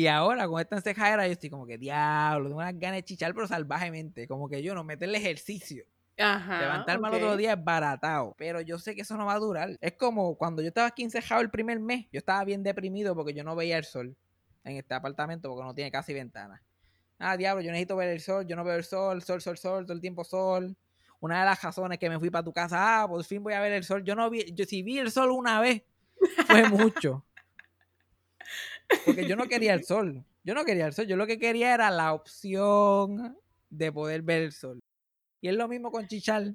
Y ahora con esta encejadera yo estoy como que diablo, tengo unas ganas de chichar pero salvajemente, como que yo no meterle ejercicio. Ajá. Levantarme al otro día es baratado, pero yo sé que eso no va a durar. Es como cuando yo estaba aquí encejado el primer mes, yo estaba bien deprimido porque yo no veía el sol en este apartamento porque no tiene casi ventana. Ah, diablo, yo necesito ver el sol, yo no veo el sol, sol, sol, sol, todo el tiempo sol. Una de las razones que me fui para tu casa, ah, por fin voy a ver el sol. Yo no vi, yo si vi el sol una vez, fue mucho. Porque yo no quería el sol. Yo no quería el sol. Yo lo que quería era la opción de poder ver el sol. Y es lo mismo con chichar.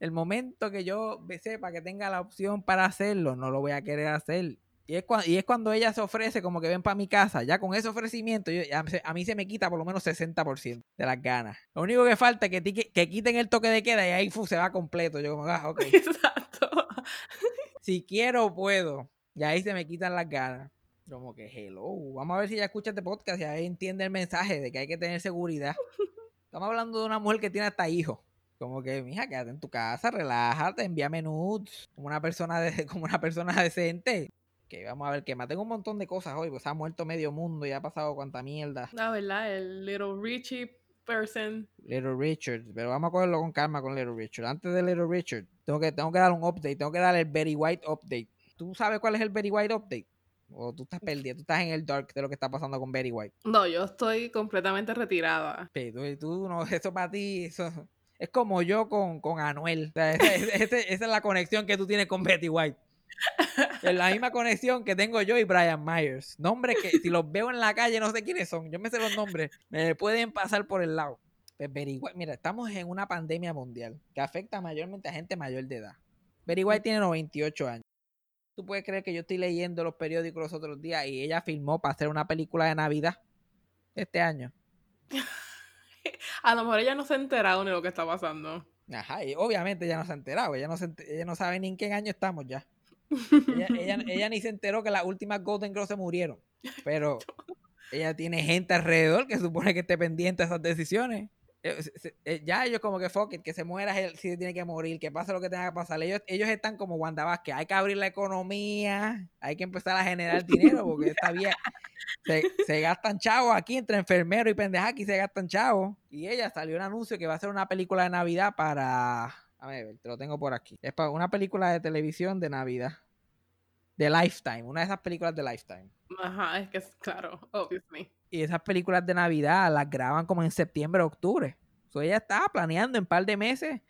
El momento que yo sepa que tenga la opción para hacerlo, no lo voy a querer hacer. Y es, cua- y es cuando ella se ofrece como que ven para mi casa. Ya con ese ofrecimiento, yo- a mí se me quita por lo menos 60% de las ganas. Lo único que falta es que, que quiten el toque de queda y ahí fu, se va completo. Yo como, ah, ok. Exacto. Si quiero, puedo. Y ahí se me quitan las ganas. Como que, hello. Vamos a ver si ella escucha este podcast y ahí entiende el mensaje de que hay que tener seguridad. Estamos hablando de una mujer que tiene hasta hijos. Como que, mija, quédate en tu casa, relájate, envíame nudes. Como una persona, de, como una persona decente. Que vamos a ver que más. Tengo un montón de cosas hoy, pues ha muerto medio mundo y ha pasado cuanta mierda. La verdad, el little Richie person. Little Richard, pero vamos a cogerlo con calma con Little Richard. Antes de Little Richard, tengo que, tengo que dar un update, tengo que dar el Very White update. ¿Tú sabes cuál es el Very White update? O tú estás perdido, tú estás en el dark de lo que está pasando con Very White. No, yo estoy completamente retirada. Pero tú, tú no, eso para ti, eso es como yo con, con Anuel. O sea, esa es la conexión que tú tienes con Betty White. Es la misma conexión que tengo yo y Brian Myers. Nombres que si los veo en la calle no sé quiénes son. Yo me sé los nombres. Me pueden pasar por el lado. Pues Betty White- mira, estamos en una pandemia mundial que afecta mayormente a gente mayor de edad. Betty White tiene 98 años. Tú puedes creer que yo estoy leyendo los periódicos los otros días y ella filmó para hacer una película de Navidad este año. A lo mejor ella no se ha enterado ni lo que está pasando. Ajá, y obviamente ella no se ha enterado, ella no, se ella no sabe ni en qué año estamos ya. Ella, ella, ella ni se enteró que las últimas Golden Girls se murieron. Pero ella tiene gente alrededor que supone que esté pendiente de esas decisiones. Eh, se- se- eh, Ya ellos como que fuck it, que se muera si tiene que morir, que pase lo que tenga que pasar. Ellos, ellos están como Wanda Vázquez, hay que abrir la economía, hay que empezar a generar dinero porque está bien. Se, se gastan chavos aquí entre enfermeros y pendejas aquí se gastan chavos. Y ella salió un anuncio que va a hacer una película de Navidad para... A ver, te lo tengo por aquí. Es para una película de televisión de Navidad. De Lifetime, una de esas películas de Lifetime. Ajá, es que es claro, obviously. Y esas películas de Navidad las graban como en septiembre, octubre. So ella estaba planeando en un par de meses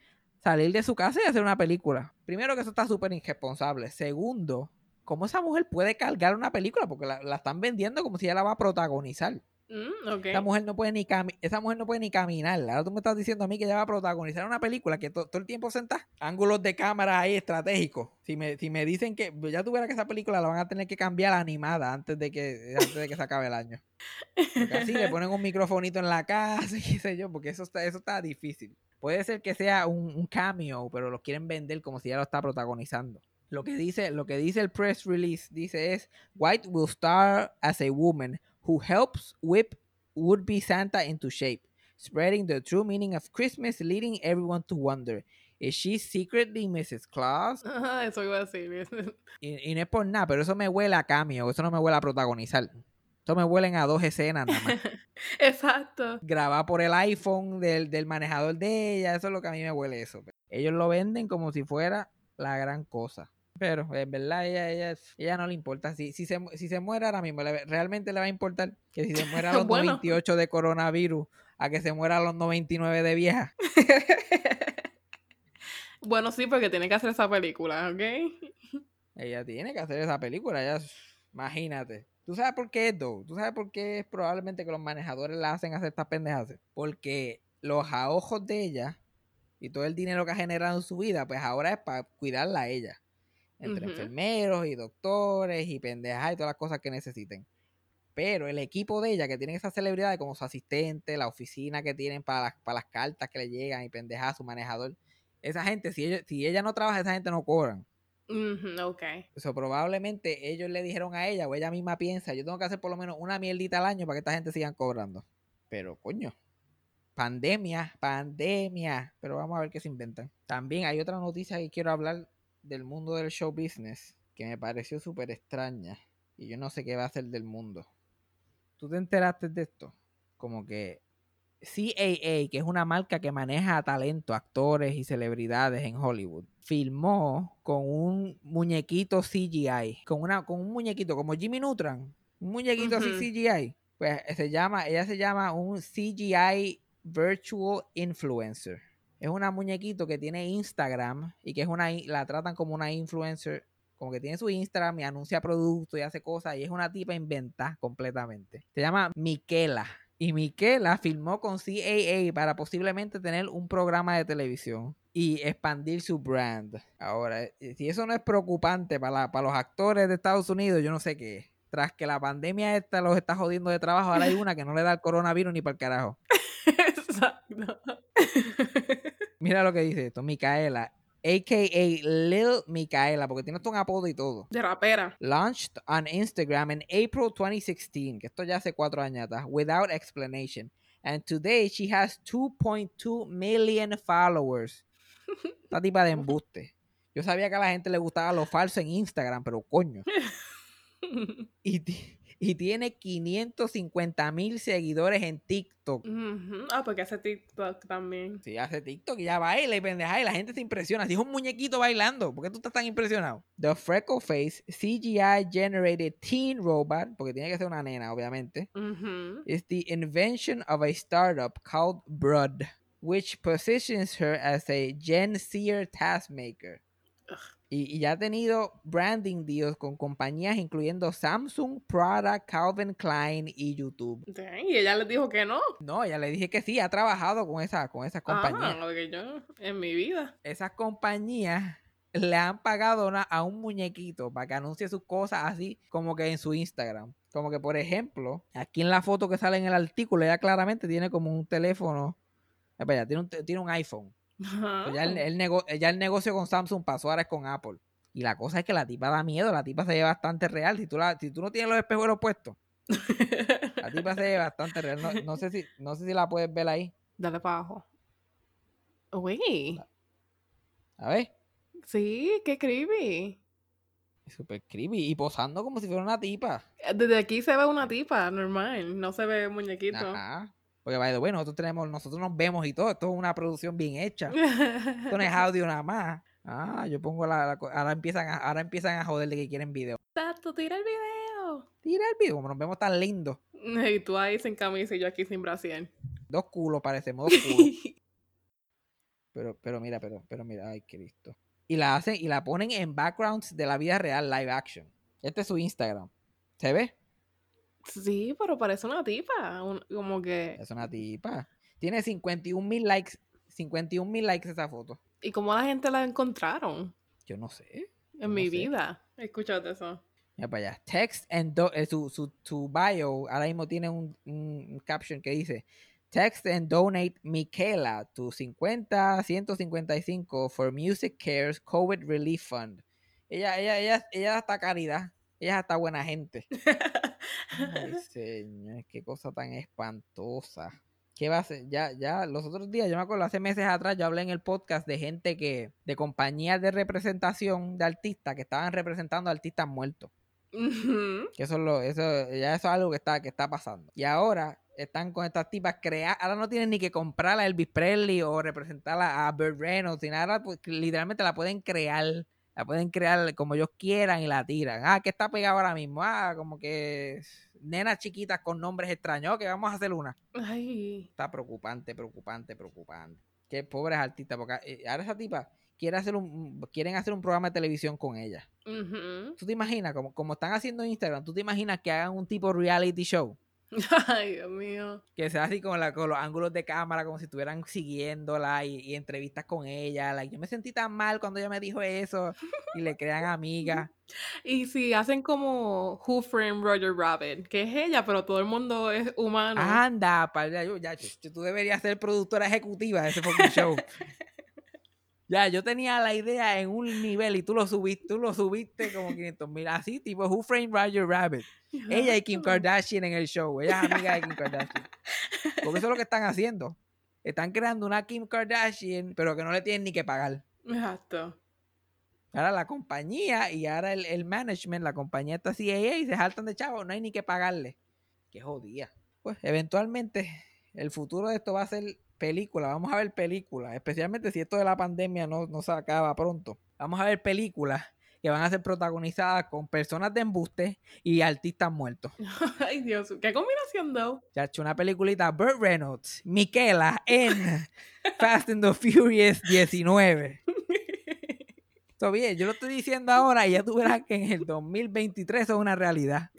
salir de su casa y hacer una película. Primero que eso está súper irresponsable. Segundo, ¿cómo esa mujer puede cargar una película? Porque la, la están vendiendo como si ella la va a protagonizar. Mm, ok. Esa mujer no puede ni esa mujer no puede ni caminar. Ahora tú me estás diciendo a mí que ella va a protagonizar una película que to- todo el tiempo sentada. Ángulos de cámara ahí estratégicos. Si me, si me dicen que ya tuviera que esa película la van a tener que cambiar animada antes de que antes de que se acabe el año. Porque así le ponen un microfonito en la casa y qué sé yo, porque eso está, eso está difícil. Puede ser que sea un, un cameo, pero lo quieren vender como si ella lo está protagonizando. Lo que dice, lo que dice el press release dice es White will star as a woman who helps whip would-be Santa into shape, spreading the true meaning of Christmas, leading everyone to wonder. Is she secretly Mrs. Claus? Ajá, eso iba a decir. Y, y no es por nada, pero eso me huele a cameo, eso no me huele a protagonizar. Eso me huelen a dos escenas nada más. Exacto. grabar por el iPhone del, del manejador de ella, eso es lo que a mí me huele eso. Ellos lo venden como si fuera la gran cosa. Pero en verdad ella, ella, ella no le importa. Si, si, se, si se muere ahora mismo, le- realmente le va a importar que si se muera a los Bueno. 98 de coronavirus a que se muera a los 99 de vieja. bueno, sí, porque tiene que hacer esa película, ¿ok? Ella tiene que hacer esa película, ya, imagínate. ¿Tú sabes por qué es? ¿Tú sabes por qué es probablemente que los manejadores la hacen hacer estas pendejas? Porque los ahorros de ella y todo el dinero que ha generado en su vida, pues ahora es para cuidarla a ella. Entre enfermeros y doctores y pendejas y todas las cosas que necesiten. Pero el equipo de ella, que tienen esas celebridades como su asistente, la oficina que tienen para las, para las cartas que le llegan y pendejas, su manejador, esa gente, si ella, si ella no trabaja, esa gente no cobran. Ujú, ok. Eso probablemente ellos le dijeron a ella o ella misma piensa, yo tengo que hacer por lo menos una mierdita al año para que esta gente sigan cobrando. Pero coño, pandemia, pandemia. Pero vamos a ver qué se inventan. También hay otra noticia que quiero hablar del mundo del show business que me pareció súper extraña y yo no sé qué va a hacer del mundo. ¿Tú te enteraste de esto? Como que CAA, que es una marca que maneja talento, actores y celebridades en Hollywood, filmó con un muñequito CGI, con una con un muñequito como Jimmy Neutron, un muñequito así CGI. Pues se llama, ella se llama un CGI Virtual Influencer. Es una muñequito que tiene Instagram y que es una la tratan como una influencer, como que tiene su Instagram y anuncia productos y hace cosas y es una tipa inventa completamente. Se llama Miquela. Y Miquela filmó con CAA para posiblemente tener un programa de televisión y expandir su brand. Ahora, eh, si eso no es preocupante para, la- para los actores de Estados Unidos, yo no sé qué es. Tras que la pandemia esta los está jodiendo de trabajo, ahora hay una que no le da el coronavirus ni para el carajo. Exacto. Mira lo que dice esto, Micaela, a.k.a. Lil Micaela, porque tiene hasta un apodo y todo. De rapera. launched on Instagram in April 2016, que esto ya hace cuatro años atrás, without explanation. And today she has 2.2 million followers. Esta tipa de embuste. Yo sabía que a la gente le gustaba lo falso en Instagram, pero coño. Y, y tiene 550 mil seguidores en TikTok. Ujú. Ah, porque hace TikTok también. Si hace TikTok y ya baila y pendeja y la gente se impresiona. Si es un muñequito bailando, ¿por qué tú estás tan impresionado? The Freckle Face CGI Generated Teen Robot, porque tiene que ser una nena, obviamente, Ujú. is the invention of a startup called Broad, which positions her as a Gen Zer taskmaker. Y, y ya ha tenido branding deals con compañías incluyendo Samsung, Prada, Calvin Klein y YouTube. Dang, Y ella les dijo que no. No, ya le dije que sí, ha trabajado con, esa, con esas compañías. Ah, yo en mi vida. esas compañías le han pagado una- a un muñequito para que anuncie sus cosas así como que en su Instagram. Como que, por ejemplo, aquí en la foto que sale en el artículo, ella claramente tiene como un teléfono. Espera, tiene un, te- tiene un iPhone. Pues ya, el, el nego- ya el negocio con Samsung pasó, ahora es con Apple. Y la cosa es que la tipa da miedo, la tipa se ve bastante real. Si tú, la- si tú no tienes los espejuelos puestos, la tipa se ve bastante real. No, no sé, si, no sé si la puedes ver ahí. Dale para abajo. Uy, A ver. sí, qué creepy. Súper creepy. Y posando como si fuera una tipa. Desde aquí se ve una tipa normal, no se ve muñequito. Ajá. Porque, the way, nosotros tenemos, nosotros nos vemos y todo. Esto es una producción bien hecha. Esto no es audio nada más. Ah, yo pongo la, ahora empiezan a, ahora empiezan a joder de que quieren video. Tato, tira el video. Tira el video, como nos vemos tan lindos. Y tú ahí sin camisa y yo aquí sin brasier. Dos culos parecemos, dos culos. Pero, pero mira, pero, pero mira, ay, Cristo. Y la hacen, y la ponen en backgrounds de la vida real, live action. Este es su Instagram. ¿Se ve? Sí, pero parece una tipa. un- como que. Es una tipa. Tiene 51 mil likes. 51 mil likes esa foto. ¿Y cómo la gente la encontraron? Yo no sé. En No mi sé. vida. Escúchate eso. Mira para allá. Text and do- eh, su, su, su bio ahora mismo tiene un, un- un caption que dice Text and donate Michaela to 50 155 for Music Cares COVID Relief Fund. Ella, ella, ella, ella está caridad. Ella está buena gente. Ay, señor, qué cosa tan espantosa. ¿Qué va a hacer? Ya, ya, los otros días, yo me acuerdo, hace meses atrás, yo hablé en el podcast de gente que, de compañías de representación de artistas que estaban representando a artistas muertos. Que eso es lo, eso, ya eso es algo que está, que está pasando. Y ahora están con estas tipas creadas, ahora no tienen ni que comprarla a Elvis Presley o representarla a Burt Reynolds, ni nada, pues, literalmente la pueden crear, la pueden crear como ellos quieran y la tiran. Ah, que está pegado ahora mismo, ah, como que nenas chiquitas con nombres extraños, que vamos a hacer una. Ay. Está preocupante, preocupante, preocupante. Qué pobres artistas, porque eh, ahora esa tipa quiere hacer un, quieren hacer un programa de televisión con ella. ¿Tú te imaginas, como, como están haciendo en Instagram, tú te imaginas que hagan un tipo reality show? Ay, Dios mío. Que sea así con, la, con los ángulos de cámara, como si estuvieran siguiéndola y, y entrevistas con ella. Like, yo me sentí tan mal cuando ella me dijo eso y le crean amiga. Y si hacen como Who Framed Roger Rabbit, que es ella, pero todo el mundo es humano. Anda, para yo, ya, yo- tú deberías ser productora ejecutiva de ese fucking show. Ya, yo tenía la idea en un nivel y tú lo subiste, tú lo subiste como 500 mil, así tipo Who Framed Roger Rabbit. Ella y Kim Kardashian en el show, ella es amiga de Kim Kardashian. Porque eso es lo que están haciendo. Están creando una Kim Kardashian, pero que no le tienen ni que pagar. Exacto. Ahora la compañía y ahora el, el management, la compañía está así ey, se saltan de chavo, no hay ni que pagarle. Qué jodía. Pues eventualmente el futuro de esto va a ser película. Vamos a ver películas, especialmente si esto de la pandemia no, no se acaba pronto. Vamos a ver películas que van a ser protagonizadas con personas de embuste y artistas muertos. Ay, Dios. ¿Qué combinación, though? Ya hecho una peliculita Burt Reynolds, Michaela en Fast and the Furious 19. Todo bien, yo lo estoy diciendo ahora y ya tú verás que en el 2023 eso es una realidad.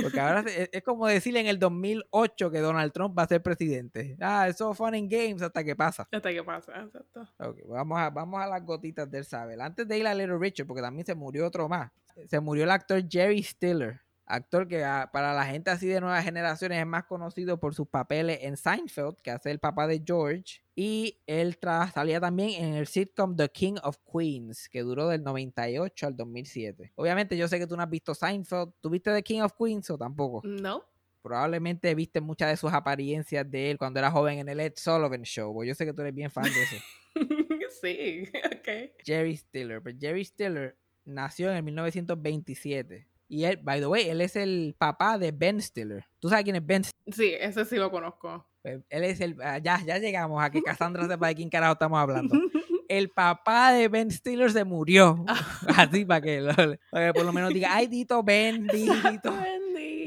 Porque ahora es, como decirle en el 2008 que Donald Trump va a ser presidente. Ah, eso fun and games hasta que pasa. Hasta que pasa, exacto. Ok, vamos a, vamos a las gotitas del saber. Antes de ir a Little Richard, porque también se murió otro más. Se murió el actor Jerry Stiller. Actor que ah, para la gente así de nuevas generaciones es más conocido por sus papeles en Seinfeld, que hace el papá de George. Y él salía también en el sitcom The King of Queens, que duró del 98 al 2007. Obviamente yo sé que tú no has visto Seinfeld. ¿Tú viste The King of Queens o tampoco? No. Probablemente viste muchas de sus apariencias de él cuando era joven en el Ed Sullivan Show. porque Yo sé que tú eres bien fan de eso. sí, ok. Jerry Stiller. Pero Jerry Stiller nació en el 1927. Y él, by the way, él es el papá de Ben Stiller. ¿Tú sabes quién es Ben Stiller? Sí, ese sí lo conozco. Pues, Él es el. ah, Ya, ya llegamos a que Cassandra sepa de quién carajo estamos hablando. El papá de Ben Stiller se murió. Así para que, para que por lo menos diga, ay, Dito Ben, Dito.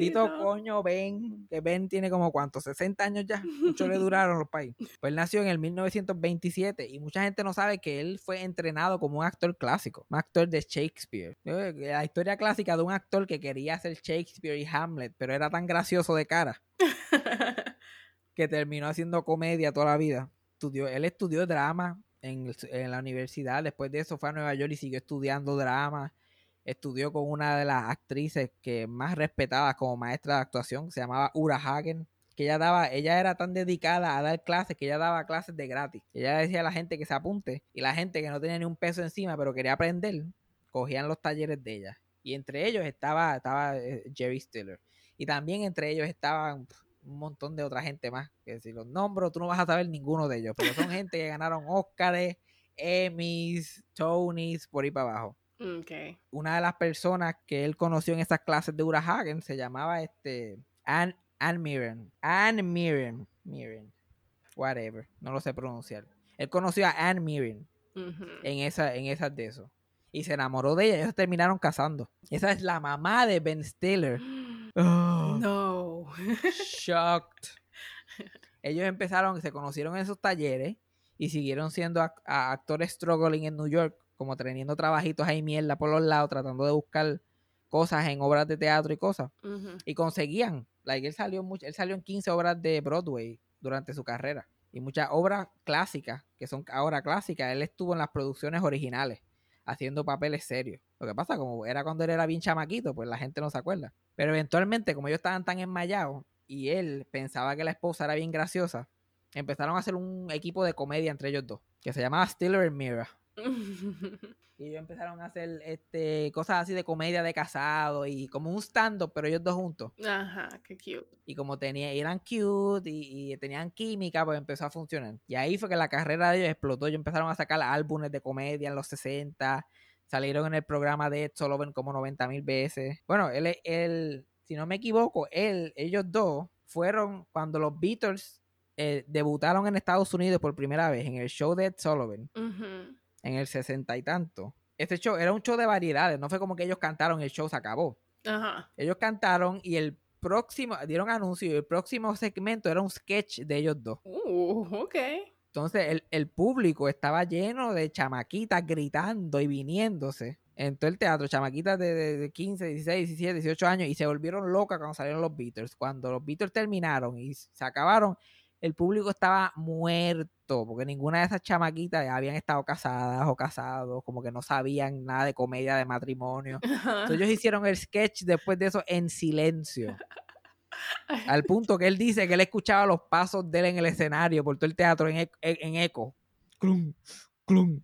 Dito Bendito. coño Ben, que Ben tiene como cuántos, 60 años ya, mucho le duraron los países. Pues él nació en el 1927 y mucha gente no sabe que él fue entrenado como un actor clásico, un actor de Shakespeare. La historia clásica de un actor que quería hacer Shakespeare y Hamlet, pero era tan gracioso de cara que terminó haciendo comedia toda la vida. Estudió, él estudió drama en la universidad, después de eso fue a Nueva York y siguió estudiando drama. Estudió con una de las actrices que más respetadas como maestra de actuación, se llamaba Ura Hagen, que ella daba, ella era tan dedicada a dar clases que ella daba clases de gratis. Ella decía a la gente que se apunte y la gente que no tenía ni un peso encima pero quería aprender, cogían los talleres de ella. Y entre ellos estaba, estaba eh, Jerry Stiller. Y también entre ellos estaban un montón de otra gente más. Que si los nombro, tú no vas a saber ninguno de ellos. Pero son gente que ganaron Oscars, Emmys, Tonys, por ahí para abajo. Ok. Una de las personas que él conoció en esas clases de Ura Hagen se llamaba este Ann, Ann Mirren. Ann Mirren. Mirren. Whatever. No lo sé pronunciar. Él conoció a Ann Mirren en, esa, en esas de eso. Y se enamoró de ella. Ellos terminaron casando. Esa es la mamá de Ben Stiller. Oh, No. shocked. Ellos empezaron, se conocieron en esos talleres y siguieron siendo a- actores struggling en New York, como teniendo trabajitos ahí mierda por los lados, tratando de buscar cosas en obras de teatro y cosas. Y conseguían. Like, él, salió much- él salió en 15 obras de Broadway durante su carrera. Y muchas obras clásicas, que son ahora clásicas, él estuvo en las producciones originales, haciendo papeles serios. Lo que pasa, como era cuando él era bien chamaquito, pues la gente no se acuerda. Pero eventualmente, como ellos estaban tan enmayados y él pensaba que la esposa era bien graciosa, empezaron a hacer un equipo de comedia entre ellos dos, que se llamaba Stiller and Mira. Y ellos empezaron a hacer este, cosas así de comedia de casado y como un stand-up, pero ellos dos juntos. Ajá, qué cute. Y como tenía, eran cute y, y tenían química, pues empezó a funcionar. Y ahí fue que la carrera de ellos explotó. Ellos empezaron a sacar álbumes de comedia en los 60. Salieron en el programa de Ed Sullivan como 90 mil veces. Bueno, él, él, si no me equivoco, él, ellos dos fueron cuando los Beatles eh, debutaron en Estados Unidos por primera vez en el show de Ed Sullivan Ujú. En el 60 y tanto. Este show era un show de variedades, no fue como que ellos cantaron y el show se acabó. Ajá. Ellos cantaron y el próximo, dieron anuncio y el próximo segmento era un sketch de ellos dos. Uh, ok. Entonces el, el público estaba lleno de chamaquitas gritando y viniéndose en todo el teatro, chamaquitas de, de- de 15, 16, 17, 18 años, y se volvieron locas cuando salieron los Beatles. Cuando los Beatles terminaron y se acabaron, el público estaba muerto, porque ninguna de esas chamaquitas habían estado casadas o casados, como que no sabían nada de comedia de matrimonio. Entonces, ellos hicieron el sketch después de eso en silencio. Al punto que él dice que él escuchaba los pasos de él en el escenario por todo el teatro en, ec- en- en eco. Clum, clum.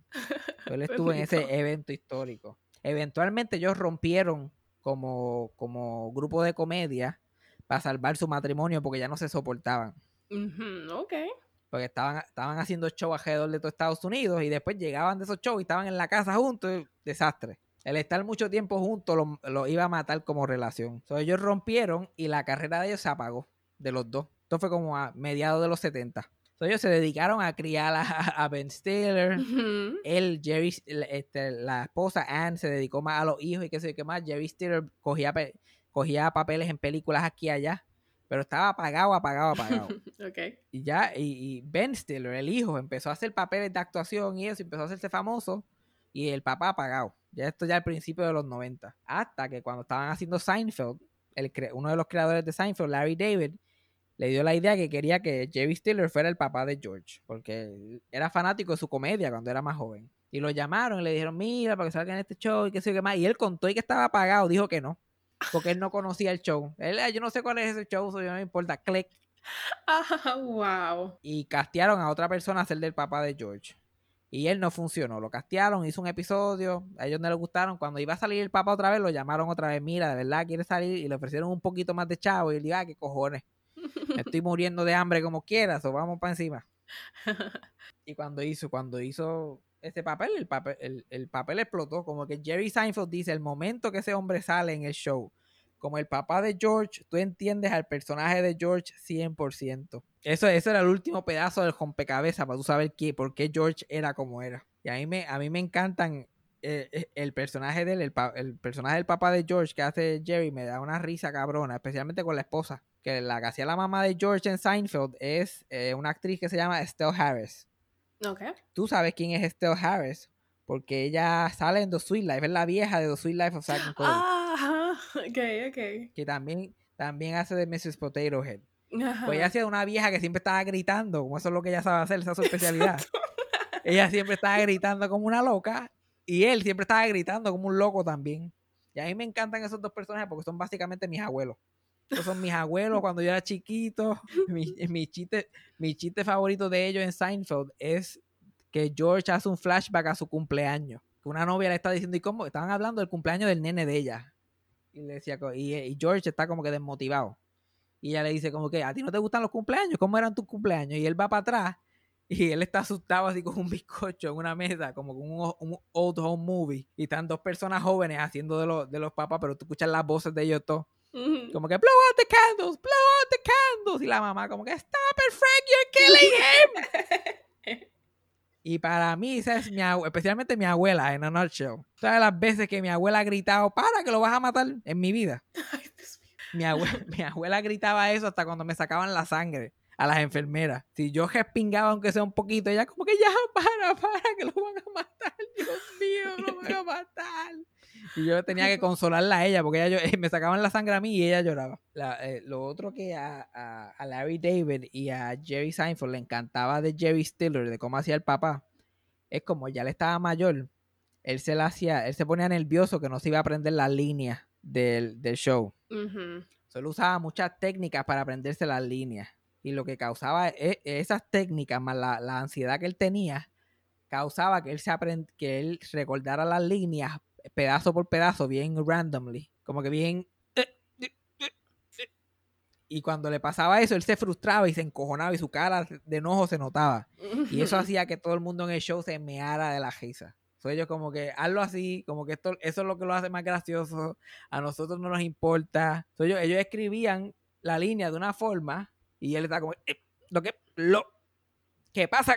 Él estuvo en ese evento histórico. Eventualmente ellos rompieron como, como grupo de comedia para salvar su matrimonio porque ya no se soportaban. Ujú, ok. Porque estaban, estaban haciendo show alrededor de todo Estados Unidos y después llegaban de esos shows y estaban en la casa juntos. y Desastre. El estar mucho tiempo juntos lo, lo iba a matar como relación. Entonces ellos rompieron y la carrera de ellos se apagó, de los dos. Esto fue como a mediados de los 70. Entonces ellos se dedicaron a criar a, a Ben Stiller. Él, Jerry, este, la esposa Anne se dedicó más a los hijos y qué sé yo qué más. Jerry Stiller cogía, cogía papeles en películas aquí y allá. Pero estaba apagado, apagado, apagado. Ok. Y ya, y, y Ben Stiller, el hijo, empezó a hacer papeles de actuación y eso, empezó a hacerse famoso. Y el papá apagado. Ya esto ya al principio de los 90. Hasta que cuando estaban haciendo Seinfeld, el, uno de los creadores de Seinfeld, Larry David, le dio la idea que quería que Jerry Stiller fuera el papá de George. Porque era fanático de su comedia cuando era más joven. Y lo llamaron y le dijeron, mira, para que salga en este show y qué sé yo qué más. Y él contó y que estaba apagado, dijo que no. Porque él no conocía el show. Él, "Ah, yo no sé cuál es ese show, so yo no me importa. Click Ah, wow. y castearon a otra persona a ser del papá de George. Y él no funcionó. Lo castearon, hizo un episodio, a ellos no les gustaron. Cuando iba a salir el papá otra vez, lo llamaron otra vez. Mira, de verdad quiere salir. Y le ofrecieron un poquito más de chavo. Y él dijo, ah, qué cojones. Me estoy muriendo de hambre como quieras, o vamos para encima. Y cuando hizo, cuando hizo ese papel, el papel, el, el papel explotó. Como que Jerry Seinfeld dice, el momento que ese hombre sale en el show, como el papá de George, tú entiendes al personaje de George 100%. Eso, eso era el último pedazo del rompecabezas para tú saber qué, por qué George era como era. Y a mí me, a mí me encantan eh, eh, el personaje de él, el, el personaje del papá de George que hace Jerry, me da una risa cabrona, especialmente con la esposa. Que la que hacía la mamá de George en Seinfeld es eh, una actriz que se llama Estelle Harris Ok. tú sabes quién es Estelle Harris, porque ella sale en The Sweet Life, es la vieja de The Sweet Life of Zack and Cody, Ah. Ok, ok. que también, también hace de Mrs. Potato Head. Ajá. Pues ella hacía una vieja que siempre estaba gritando, como eso es lo que ella sabe hacer, esa es su especialidad. ella siempre estaba gritando como una loca y él siempre estaba gritando como un loco también. Y a mí me encantan esos dos personajes porque son básicamente mis abuelos. Esos son mis abuelos cuando yo era chiquito. Mi, mi, chiste, mi chiste favorito de ellos en Seinfeld es que George hace un flashback a su cumpleaños. Que una novia le está diciendo, ¿y cómo? Estaban hablando del cumpleaños del nene de ella. Y, le decía, co- y, y George está como que desmotivado. Y ella le dice como que, ¿a ti no te gustan los cumpleaños? ¿Cómo eran tus cumpleaños? Y él va para atrás y él está asustado así con un bizcocho en una mesa, como con un, un old home movie. Y están dos personas jóvenes haciendo de, los de los papás, pero tú escuchas las voces de ellos todos. Como que, blow out the candles, blow out the candles. Y la mamá como que, stop it, Frank, you're killing him. Y para mí, esa es mi especialmente mi abuela, en a nutshell. ¿Sabes las veces que mi abuela ha gritado, para que lo vas a matar en mi vida? Ay. Mi abuela, mi abuela gritaba eso hasta cuando me sacaban la sangre a las enfermeras. Si yo respingaba aunque sea un poquito, ella como que ya, para, para, que lo van a matar. Dios mío, lo van a matar. Y yo tenía que consolarla a ella porque ella, me sacaban la sangre a mí y ella lloraba. La- eh, lo otro que a, a- a Larry David y a Jerry Seinfeld le encantaba de Jerry Stiller, de cómo hacía el papá, es como ya le estaba mayor, él se la hacía, él se ponía nervioso que no se iba a aprender las líneas del, del show. Solo usaba muchas técnicas para aprenderse las líneas. Y lo que causaba e- esas técnicas, más la, la ansiedad que él tenía, causaba que él, se que él recordara las líneas pedazo por pedazo, bien randomly. Como que bien... Y cuando le pasaba eso, él se frustraba y se encojonaba y su cara de enojo se notaba. Y eso hacía que todo el mundo en el show se meara de la risa. So, ellos como que hazlo así, como que esto, eso es lo que lo hace más gracioso. A nosotros no nos importa. So, ellos, ellos escribían la línea de una forma y él estaba como, "Eh, lo que, lo, ¿qué pasa?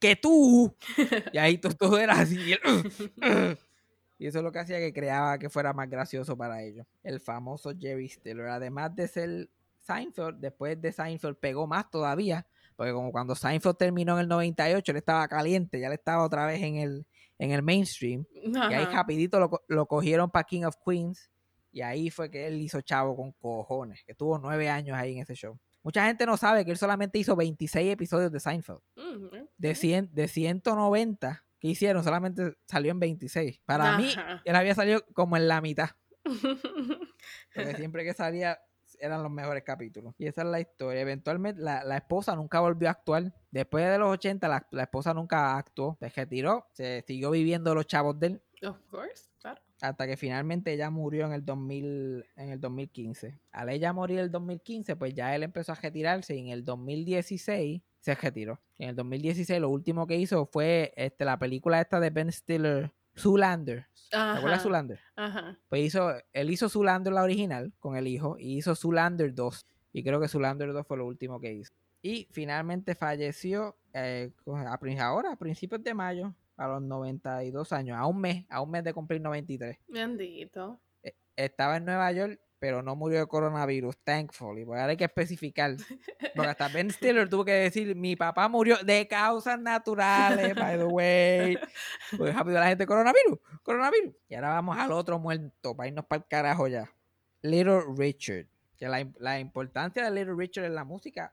Que tú. Y ahí to- todo, era así. Y, eso es lo que hacía que creaba que fuera más gracioso para ellos. El famoso Jerry Stiller. Además de ser Seinfeld, después de Seinfeld pegó más todavía. Porque como cuando Seinfeld terminó en el 98, él estaba caliente, ya le estaba otra vez en el, en el mainstream. Y ahí rapidito lo, lo cogieron para King of Queens. Y ahí fue que él hizo chavo con cojones. Que tuvo nueve años ahí en ese show. Mucha gente no sabe que él solamente hizo 26 episodios de Seinfeld. Mm. De, 100, de 190 que hicieron, solamente salió en 26. Para mí, él había salido como en la mitad. Porque siempre que salía eran los mejores capítulos. Y esa es la historia. Eventualmente la, la esposa nunca volvió a actuar. Después de los 80 la, la esposa nunca actuó. Se retiró. Se siguió viviendo los chavos de él. Of course, claro. Hasta que finalmente ella murió en el 2000, en el 2015. Al ella morir en el 2015, pues ya él empezó a retirarse y en el 2016 se retiró. En el 2016 lo último que hizo fue este, la película esta de Ben Stiller, Zoolander. ¿Te acuerdas de Ajá. Zoolander? Ajá. Pues hizo, él hizo Zoolander la original con el hijo y hizo Zoolander 2. Y creo que Zoolander 2 fue lo último que hizo. Y finalmente falleció eh, a, prin- ahora, a principios de mayo, a los 92 años, a un mes, a un mes de cumplir 93. Bendito. Estaba en Nueva York, pero no murió de coronavirus, thankfully. Porque ahora hay que especificar. Porque hasta Ben Stiller tuvo que decir, mi papá murió de causas naturales, by the way. Pues rápido la gente, coronavirus, coronavirus. Y ahora vamos al otro muerto, para irnos para el carajo ya. Little Richard. Que la, la importancia de Little Richard en la música,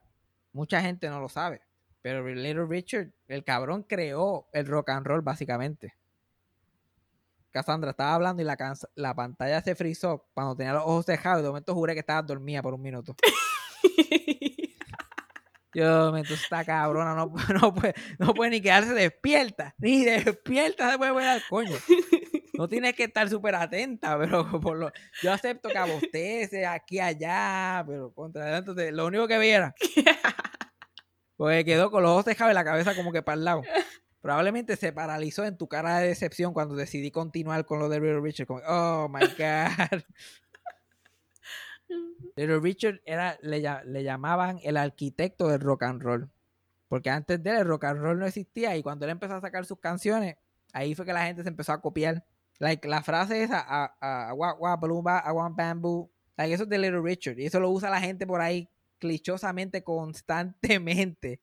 mucha gente no lo sabe. Pero Little Richard, el cabrón creó el rock and roll básicamente. Cassandra estaba hablando y la, la pantalla se frizó cuando tenía los ojos cerrados y de momento juré que estaba dormida por un minuto. Yo, me esta cabrona no, no, puede, no puede ni quedarse despierta. Ni despierta se puede ver al coño. No tienes que estar súper atenta, pero por lo, yo acepto que abostece aquí allá, pero contra adelante, te- lo único que viera, porque quedó con los ojos cerrados y la cabeza como que para el lado. Probablemente se paralizó en tu cara de decepción cuando decidí continuar con lo de Little Richard. Como, oh my God. Little Richard era, le, lla- le llamaban el arquitecto del rock and roll. Porque antes de él el rock and roll no existía y cuando él empezó a sacar sus canciones, ahí fue que la gente se empezó a copiar. Like, la frase esa, a, a, a, I want bamboo, like, eso es de Little Richard. Y eso lo usa la gente por ahí clichosamente, constantemente.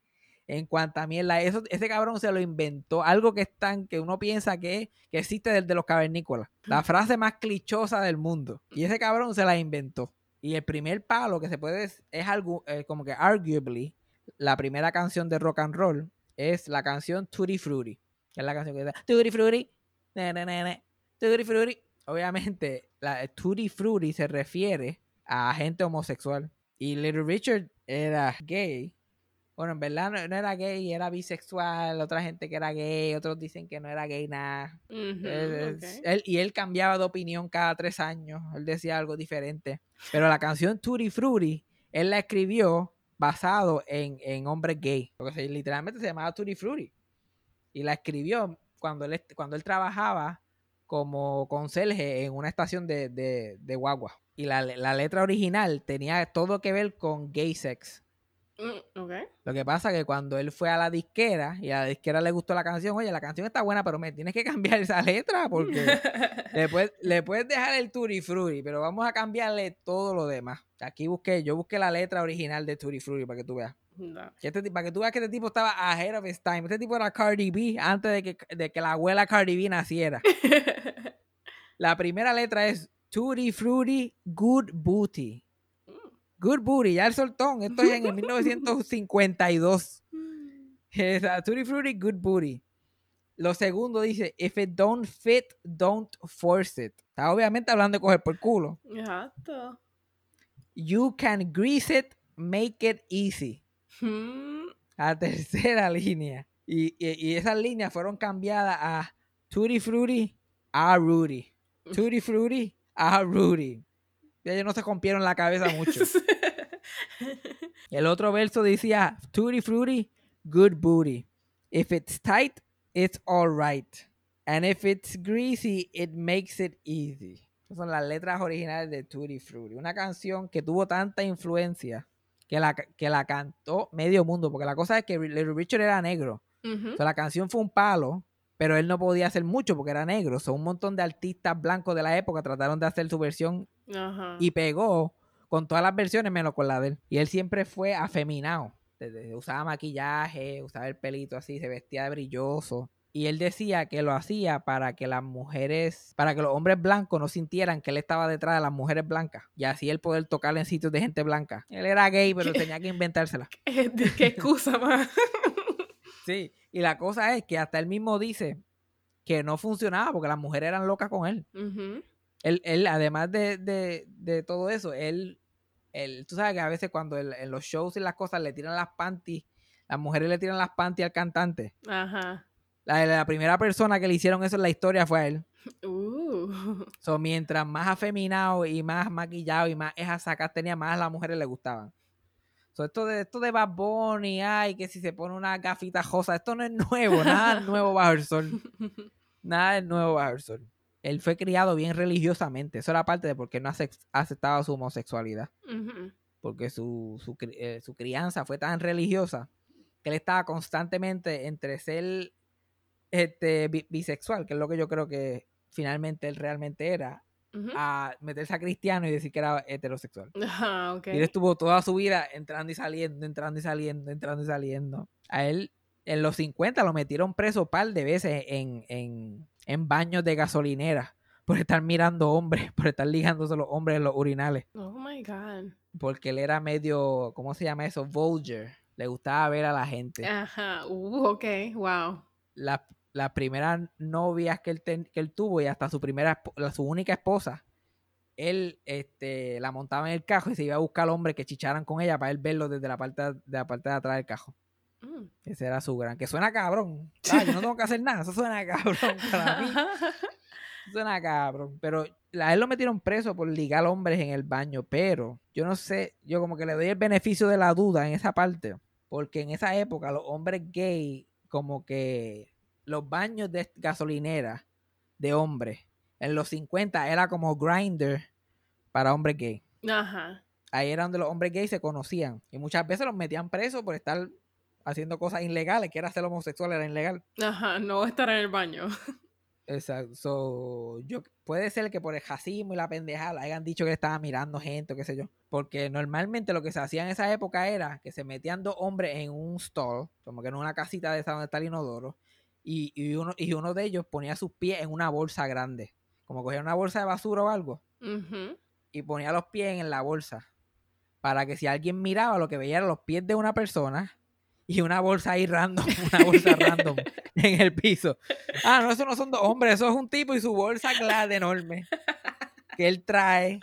En cuanto a mierda, eso, ese cabrón se lo inventó. Algo que es tan, que uno piensa que, que existe desde los cavernícolas. La frase más clichosa del mundo. Y ese cabrón se la inventó. Y el primer palo que se puede es, es algo eh, como que arguably la primera canción de rock and roll es la canción Tutti Frutti. Que es la canción que dice Tutti Frutti, na, na, na, na, Tutti Frutti. Obviamente, la Tutti Frutti se refiere a gente homosexual. Y Little Richard era gay. Bueno, en verdad no, no era gay, era bisexual. Otra gente que era gay, otros dicen que no era gay nada. Él- ok. él- y él cambiaba de opinión cada tres años. Él decía algo diferente. Pero la canción Tutti Frutti, él la escribió basado en, en hombres gay. Porque se- literalmente se llamaba Tutti Frutti. Y la escribió cuando él, cuando él trabajaba como conserje en una estación de, de, de guagua. Y la, la letra original tenía todo que ver con gay sex. Mm. Lo que pasa que cuando él fue a la disquera y a la disquera le gustó la canción, oye, la canción está buena, pero me tienes que cambiar esa letra porque le puedes, le puedes dejar el Tutti Frutti, pero vamos a cambiarle todo lo demás. Aquí busqué, yo busqué la letra original de Tutti Frutti para que tú veas. No. Este para que tú veas que este tipo estaba ahead of his time. Este tipo era Cardi B antes de que, de que la abuela Cardi B naciera. La primera letra es Tutti Frutti Good Booty. Good Booty, ya el soltón. Esto es en el 1952. Esa, Tutti Frutti Good Booty. Lo segundo dice, if it don't fit, don't force it. Está obviamente hablando de coger por culo. Exacto. You can grease it, make it easy. Mm, La tercera línea. Y, y- y esas líneas fueron cambiadas a Tutti Frutti a Rudy. Tutti Frutti a Rudy. Ellos no se rompieron la cabeza mucho. El otro verso decía Tutti Frutti, good booty. If it's tight, it's alright. And if it's greasy, it makes it easy. Son las letras originales de Tutti Frutti. Una canción que tuvo tanta influencia que la, que la cantó medio mundo. Porque la cosa es que Little Richard era negro. Sea, la canción fue un palo, pero él no podía hacer mucho porque era negro. So, un montón de artistas blancos de la época trataron de hacer su versión Ajá. y pegó con todas las versiones menos con la de él. Y él siempre fue afeminado. Usaba maquillaje, usaba el pelito así, se vestía de brilloso. Y él decía que lo hacía para que las mujeres, para que los hombres blancos no sintieran que él estaba detrás de las mujeres blancas. Y así él poder tocar en sitios de gente blanca. Él era gay, pero ¿Qué? tenía que inventársela. ¿Qué, qué excusa más? Sí. Y la cosa es que hasta él mismo dice que no funcionaba porque las mujeres eran locas con él. Él, él además de, de, de todo eso, él, él, tú sabes que a veces cuando en los shows y las cosas le tiran las panties, las mujeres le tiran las panties al cantante. Ajá. La, la primera persona que le hicieron eso en la historia fue a él. Uh. So, mientras más afeminado y más maquillado y más esas sacas tenía, más a las mujeres le gustaban. So, esto de esto de Bad Bunny, ay, que si se pone una gafita rosa, esto no es nuevo, nada es nuevo bajo el sol. Nada es nuevo bajo el sol. Él fue criado bien religiosamente. Eso era parte de por qué no ace- aceptaba su homosexualidad. Porque su, su, eh, su crianza fue tan religiosa que él estaba constantemente entre ser este, bi- bisexual, que es lo que yo creo que finalmente él realmente era, A meterse a cristiano y decir que era heterosexual. Y él estuvo toda su vida entrando y saliendo, entrando y saliendo, entrando y saliendo. A él, en los 50, lo metieron preso un par de veces en, en, en baños de gasolinera por estar mirando hombres, por estar ligándose los hombres en los urinales. Oh my God. Porque él era medio, ¿cómo se llama eso? Vulgar. Le gustaba ver a la gente. Ajá. Uh, ok. Wow. Las las primeras novias que él, ten- que él tuvo y hasta su primera, su única esposa, él este, la montaba en el cajo y se iba a buscar hombres que chicharan con ella para él verlo desde la parte de, de la parte de atrás del cajo. Mm. Ese era su gran, que suena cabrón. Ah, yo no tengo que hacer nada, eso suena cabrón para mí. Suena cabrón. Pero a él lo metieron preso por ligar hombres en el baño. Pero yo no sé, yo como que le doy el beneficio de la duda en esa parte. Porque en esa época los hombres gay, como que los baños de gasolinera de hombres en los 50 era como grinder para hombres gay. Ajá. Ahí era donde los hombres gays se conocían. Y muchas veces los metían presos por estar haciendo cosas ilegales, que era ser homosexual, era ilegal. Ajá. No estar en el baño. Exacto. So, yo, puede ser que por el racismo y la pendejada hayan dicho que estaba mirando gente o qué sé yo. Porque normalmente lo que se hacía en esa época era que se metían dos hombres en un stall, como que en una casita de esa donde está el inodoro, y, y uno, y uno de ellos ponía sus pies en una bolsa grande. Como cogía una bolsa de basura o algo, y ponía los pies en la bolsa. Para que si alguien miraba, lo que veía eran los pies de una persona y una bolsa ahí random, una bolsa random en el piso. Ah, no, esos no son dos hombres, eso es un tipo y su bolsa grande enorme que él trae.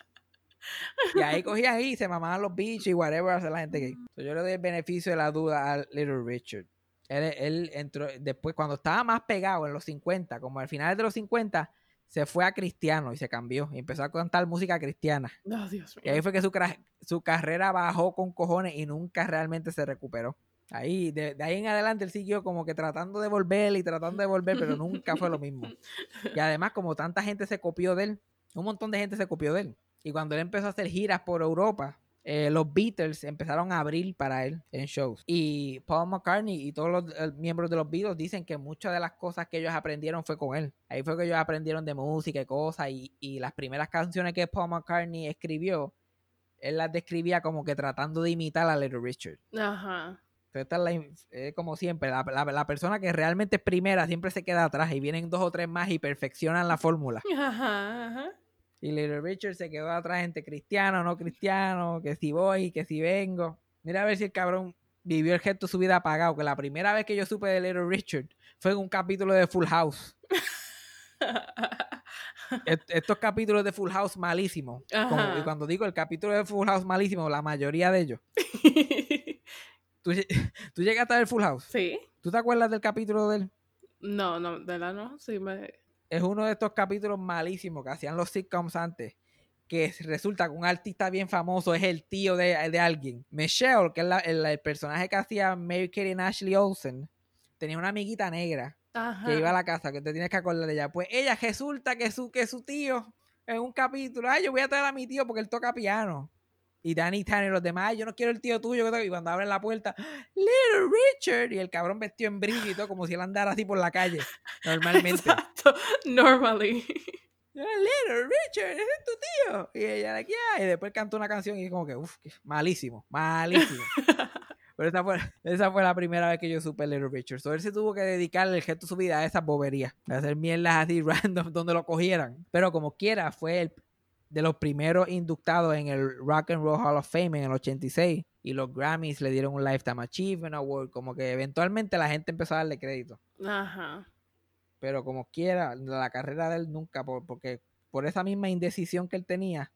Y ahí cogía ahí se mamaban los bichos y whatever hace la gente gay. So, yo le doy el beneficio de la duda a Little Richard. Él, él entró, después, cuando estaba más pegado en los 50, como al final de los 50, se fue a cristiano y se cambió y empezó a cantar música cristiana. Oh, Dios mío. Y ahí fue que su, su carrera bajó con cojones y nunca realmente se recuperó. Ahí, de, de ahí en adelante él siguió como que tratando de volver y tratando de volver, pero nunca fue lo mismo. Y además, como tanta gente se copió de él, un montón de gente se copió de él. Y cuando él empezó a hacer giras por Europa, eh, los Beatles empezaron a abrir para él en shows. Y Paul McCartney y todos los eh, miembros de los Beatles dicen que muchas de las cosas que ellos aprendieron fue con él. Ahí fue que ellos aprendieron de música y cosas. Y, y las primeras canciones que Paul McCartney escribió, él las describía como que tratando de imitar a Little Richard. Ajá. Esta es la eh, como siempre, la, la- la persona que realmente es primera siempre se queda atrás y vienen dos o tres más y perfeccionan la fórmula. Ajá. Ajá. Y Little Richard se quedó atrás entre cristiano, no cristiano, que si voy, que si vengo. Mira a ver si el cabrón vivió el gesto de su vida apagado, que la primera vez que yo supe de Little Richard fue en un capítulo de Full House. Est- estos capítulos de Full House malísimos. y cuando digo el capítulo de Full House malísimo, la mayoría de ellos. ¿Tú, tú llegaste a ver Full House? sí. ¿Tú te acuerdas del capítulo de él? No, no, de verdad no. Sí me. Es uno de estos capítulos malísimos que hacían los sitcoms antes. Que resulta que un artista bien famoso es el tío de, de alguien. Michelle, que es la- el, el personaje que hacía Mary Kate y Ashley Olsen, tenía una amiguita negra Ajá. que iba a la casa, que te tienes que acordar de ella. Pues ella resulta que su, que su tío, en un capítulo, ay, yo voy a traer a mi tío porque él toca piano. Y Danny Tanner y los demás, "Ay, yo no quiero el tío tuyo. que toca-". Y cuando abren la puerta, Little Richard. Y el cabrón vestido en brillo y todo, como si él andara así por la calle, normalmente. Exacto. Normally. Little Richard, ese es tu tío. Y ella, like, yeah. Y después cantó una canción y como que, uff, malísimo, malísimo. Pero esa fue, esa fue la primera vez que yo supe Little Richard. So, él se tuvo que dedicar el resto de su vida a esas boberías, a hacer mierdas así random donde lo cogieran. Pero como quiera, fue el de los primeros inductados en el Rock and Roll Hall of Fame en el 86. Y los Grammys le dieron un Lifetime Achievement Award. Como que eventualmente la gente empezó a darle crédito. Ajá. Pero como quiera, la carrera de él nunca, por- porque por esa misma indecisión que él tenía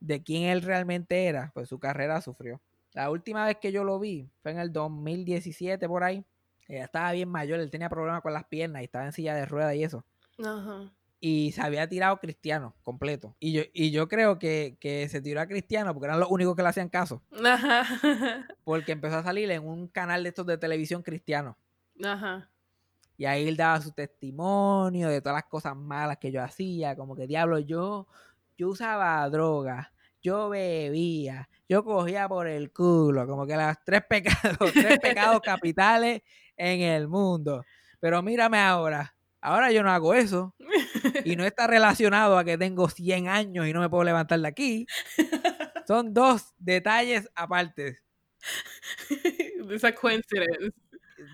de quién él realmente era, pues su carrera sufrió. La última vez que yo lo vi fue en el 2017 por ahí. Ella estaba bien mayor, él tenía problemas con las piernas y estaba en silla de ruedas y eso. Ajá. Y se había tirado cristiano completo. Y yo, y yo creo que, que se tiró a cristiano porque eran los únicos que le hacían caso. Ajá. Porque empezó a salir en un canal de estos de televisión cristiano. Ajá. Y ahí él daba su testimonio de todas las cosas malas que yo hacía. Como que, diablo, yo, yo usaba droga, yo bebía, yo cogía por el culo. Como que los tres pecados, tres pecados capitales en el mundo. Pero mírame ahora. Ahora yo no hago eso. Y no está relacionado a que tengo 100 años y no me puedo levantar de aquí. Son dos detalles aparte. Esa coincidence.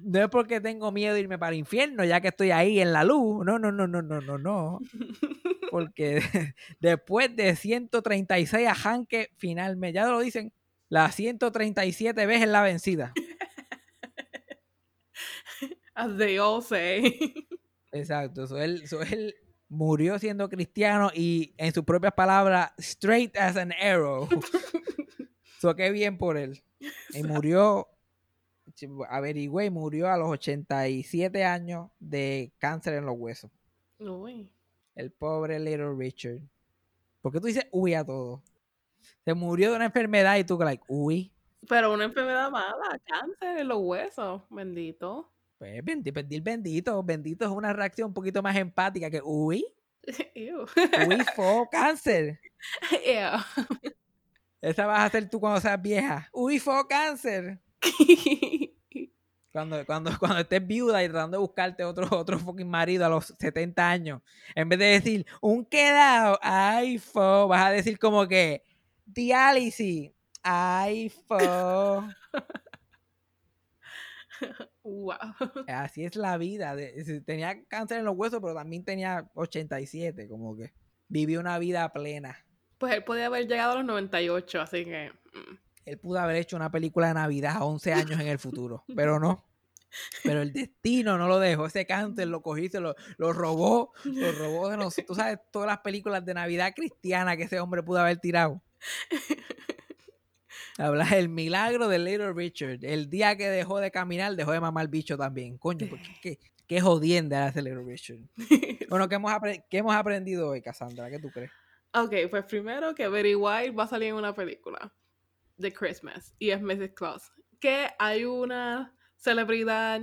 no es porque tengo miedo de irme para el infierno, ya que estoy ahí en la luz. No, no, no, no, no, no, no. Porque después de 136 a Hanke, finalmente, ya lo dicen, la 137 veces la vencida. As they all say. Exacto. So él, so él murió siendo cristiano y en sus propias palabras, straight as an arrow. so qué bien por él. Y murió, averigüé, murió a los 87 años de cáncer en los huesos. Uy. El pobre Little Richard. ¿Por qué tú dices uy a todo? Se murió de una enfermedad y tú, like, uy. Pero una enfermedad mala, cáncer en los huesos, bendito. Pues bendi- pedir bendito. Bendito es una reacción un poquito más empática que uy. Ew. Uy, fo, cáncer. Ew. Esa vas a hacer tú cuando seas vieja. Uy, fo, cáncer. Cuando, cuando, cuando estés viuda y tratando de buscarte otro, otro fucking marido a los 70 años, en vez de decir un quedado, ay, fo, vas a decir como que diálisis, ay, fo. Wow. Así es la vida. tenía cáncer en los huesos, pero también tenía 87, como que vivió una vida plena. Pues él podía haber llegado a los 98, así que. mm. Él pudo haber hecho una película de Navidad a 11 años en el futuro, pero no. Pero el destino no lo dejó. Ese cáncer lo cogí, se lo, lo robó, lo robó de nosotros. Tú sabes todas las películas de Navidad cristiana que ese hombre pudo haber tirado. Habla el milagro de Little Richard. El día que dejó de caminar, dejó de mamar bicho también. Coño, porque qué, qué jodienda hace Little Richard. Bueno, ¿qué hemos, qué hemos aprendido hoy, Cassandra? ¿Qué tú crees? Ok, pues primero que Betty White va a salir en una película de Christmas y es Mrs. Claus. Que hay una celebridad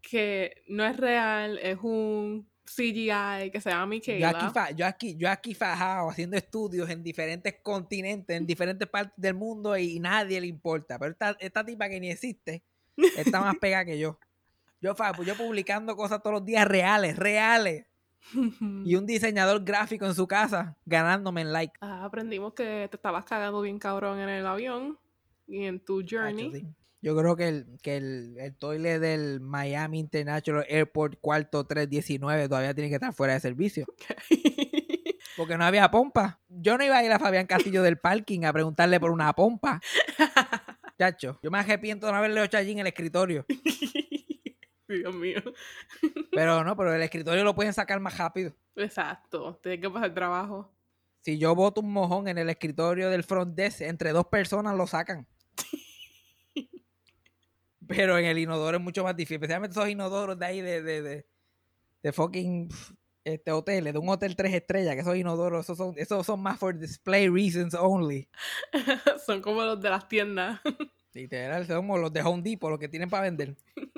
que no es real, es un CGI que se llama Michaela. Yo aquí, fa- yo, aquí, yo aquí fajado haciendo estudios en diferentes continentes, en diferentes partes del mundo y, nadie le importa. Pero esta, esta tipa que ni existe está más pegada que yo. Yo, fa- yo publicando cosas todos los días reales, reales. Y un diseñador gráfico en su casa ganándome en like. Ah, aprendimos que te estabas cagando bien cabrón en el avión y en tu journey. Yo creo que el, que el, el toilet del Miami International Airport cuarto 319 todavía tiene que estar fuera de servicio. Porque no había pompa. Yo no iba a ir a Fabián Castillo del parking a preguntarle por una pompa. Chacho, yo me arrepiento de no haberle hecho allí en el escritorio. Dios mío. Pero no, pero el escritorio lo pueden sacar más rápido. Exacto, tienes que pasar trabajo. Si yo boto un mojón en el escritorio del front desk, entre dos personas lo sacan. Pero en el inodoro es mucho más difícil. Especialmente esos inodoros de ahí de, de, de, de fucking este, hoteles, de un hotel tres estrellas, que esos inodoros, esos son, esos son más for display reasons only. Son como los de las tiendas. Literal, son como los de Home Depot, los que tienen para vender.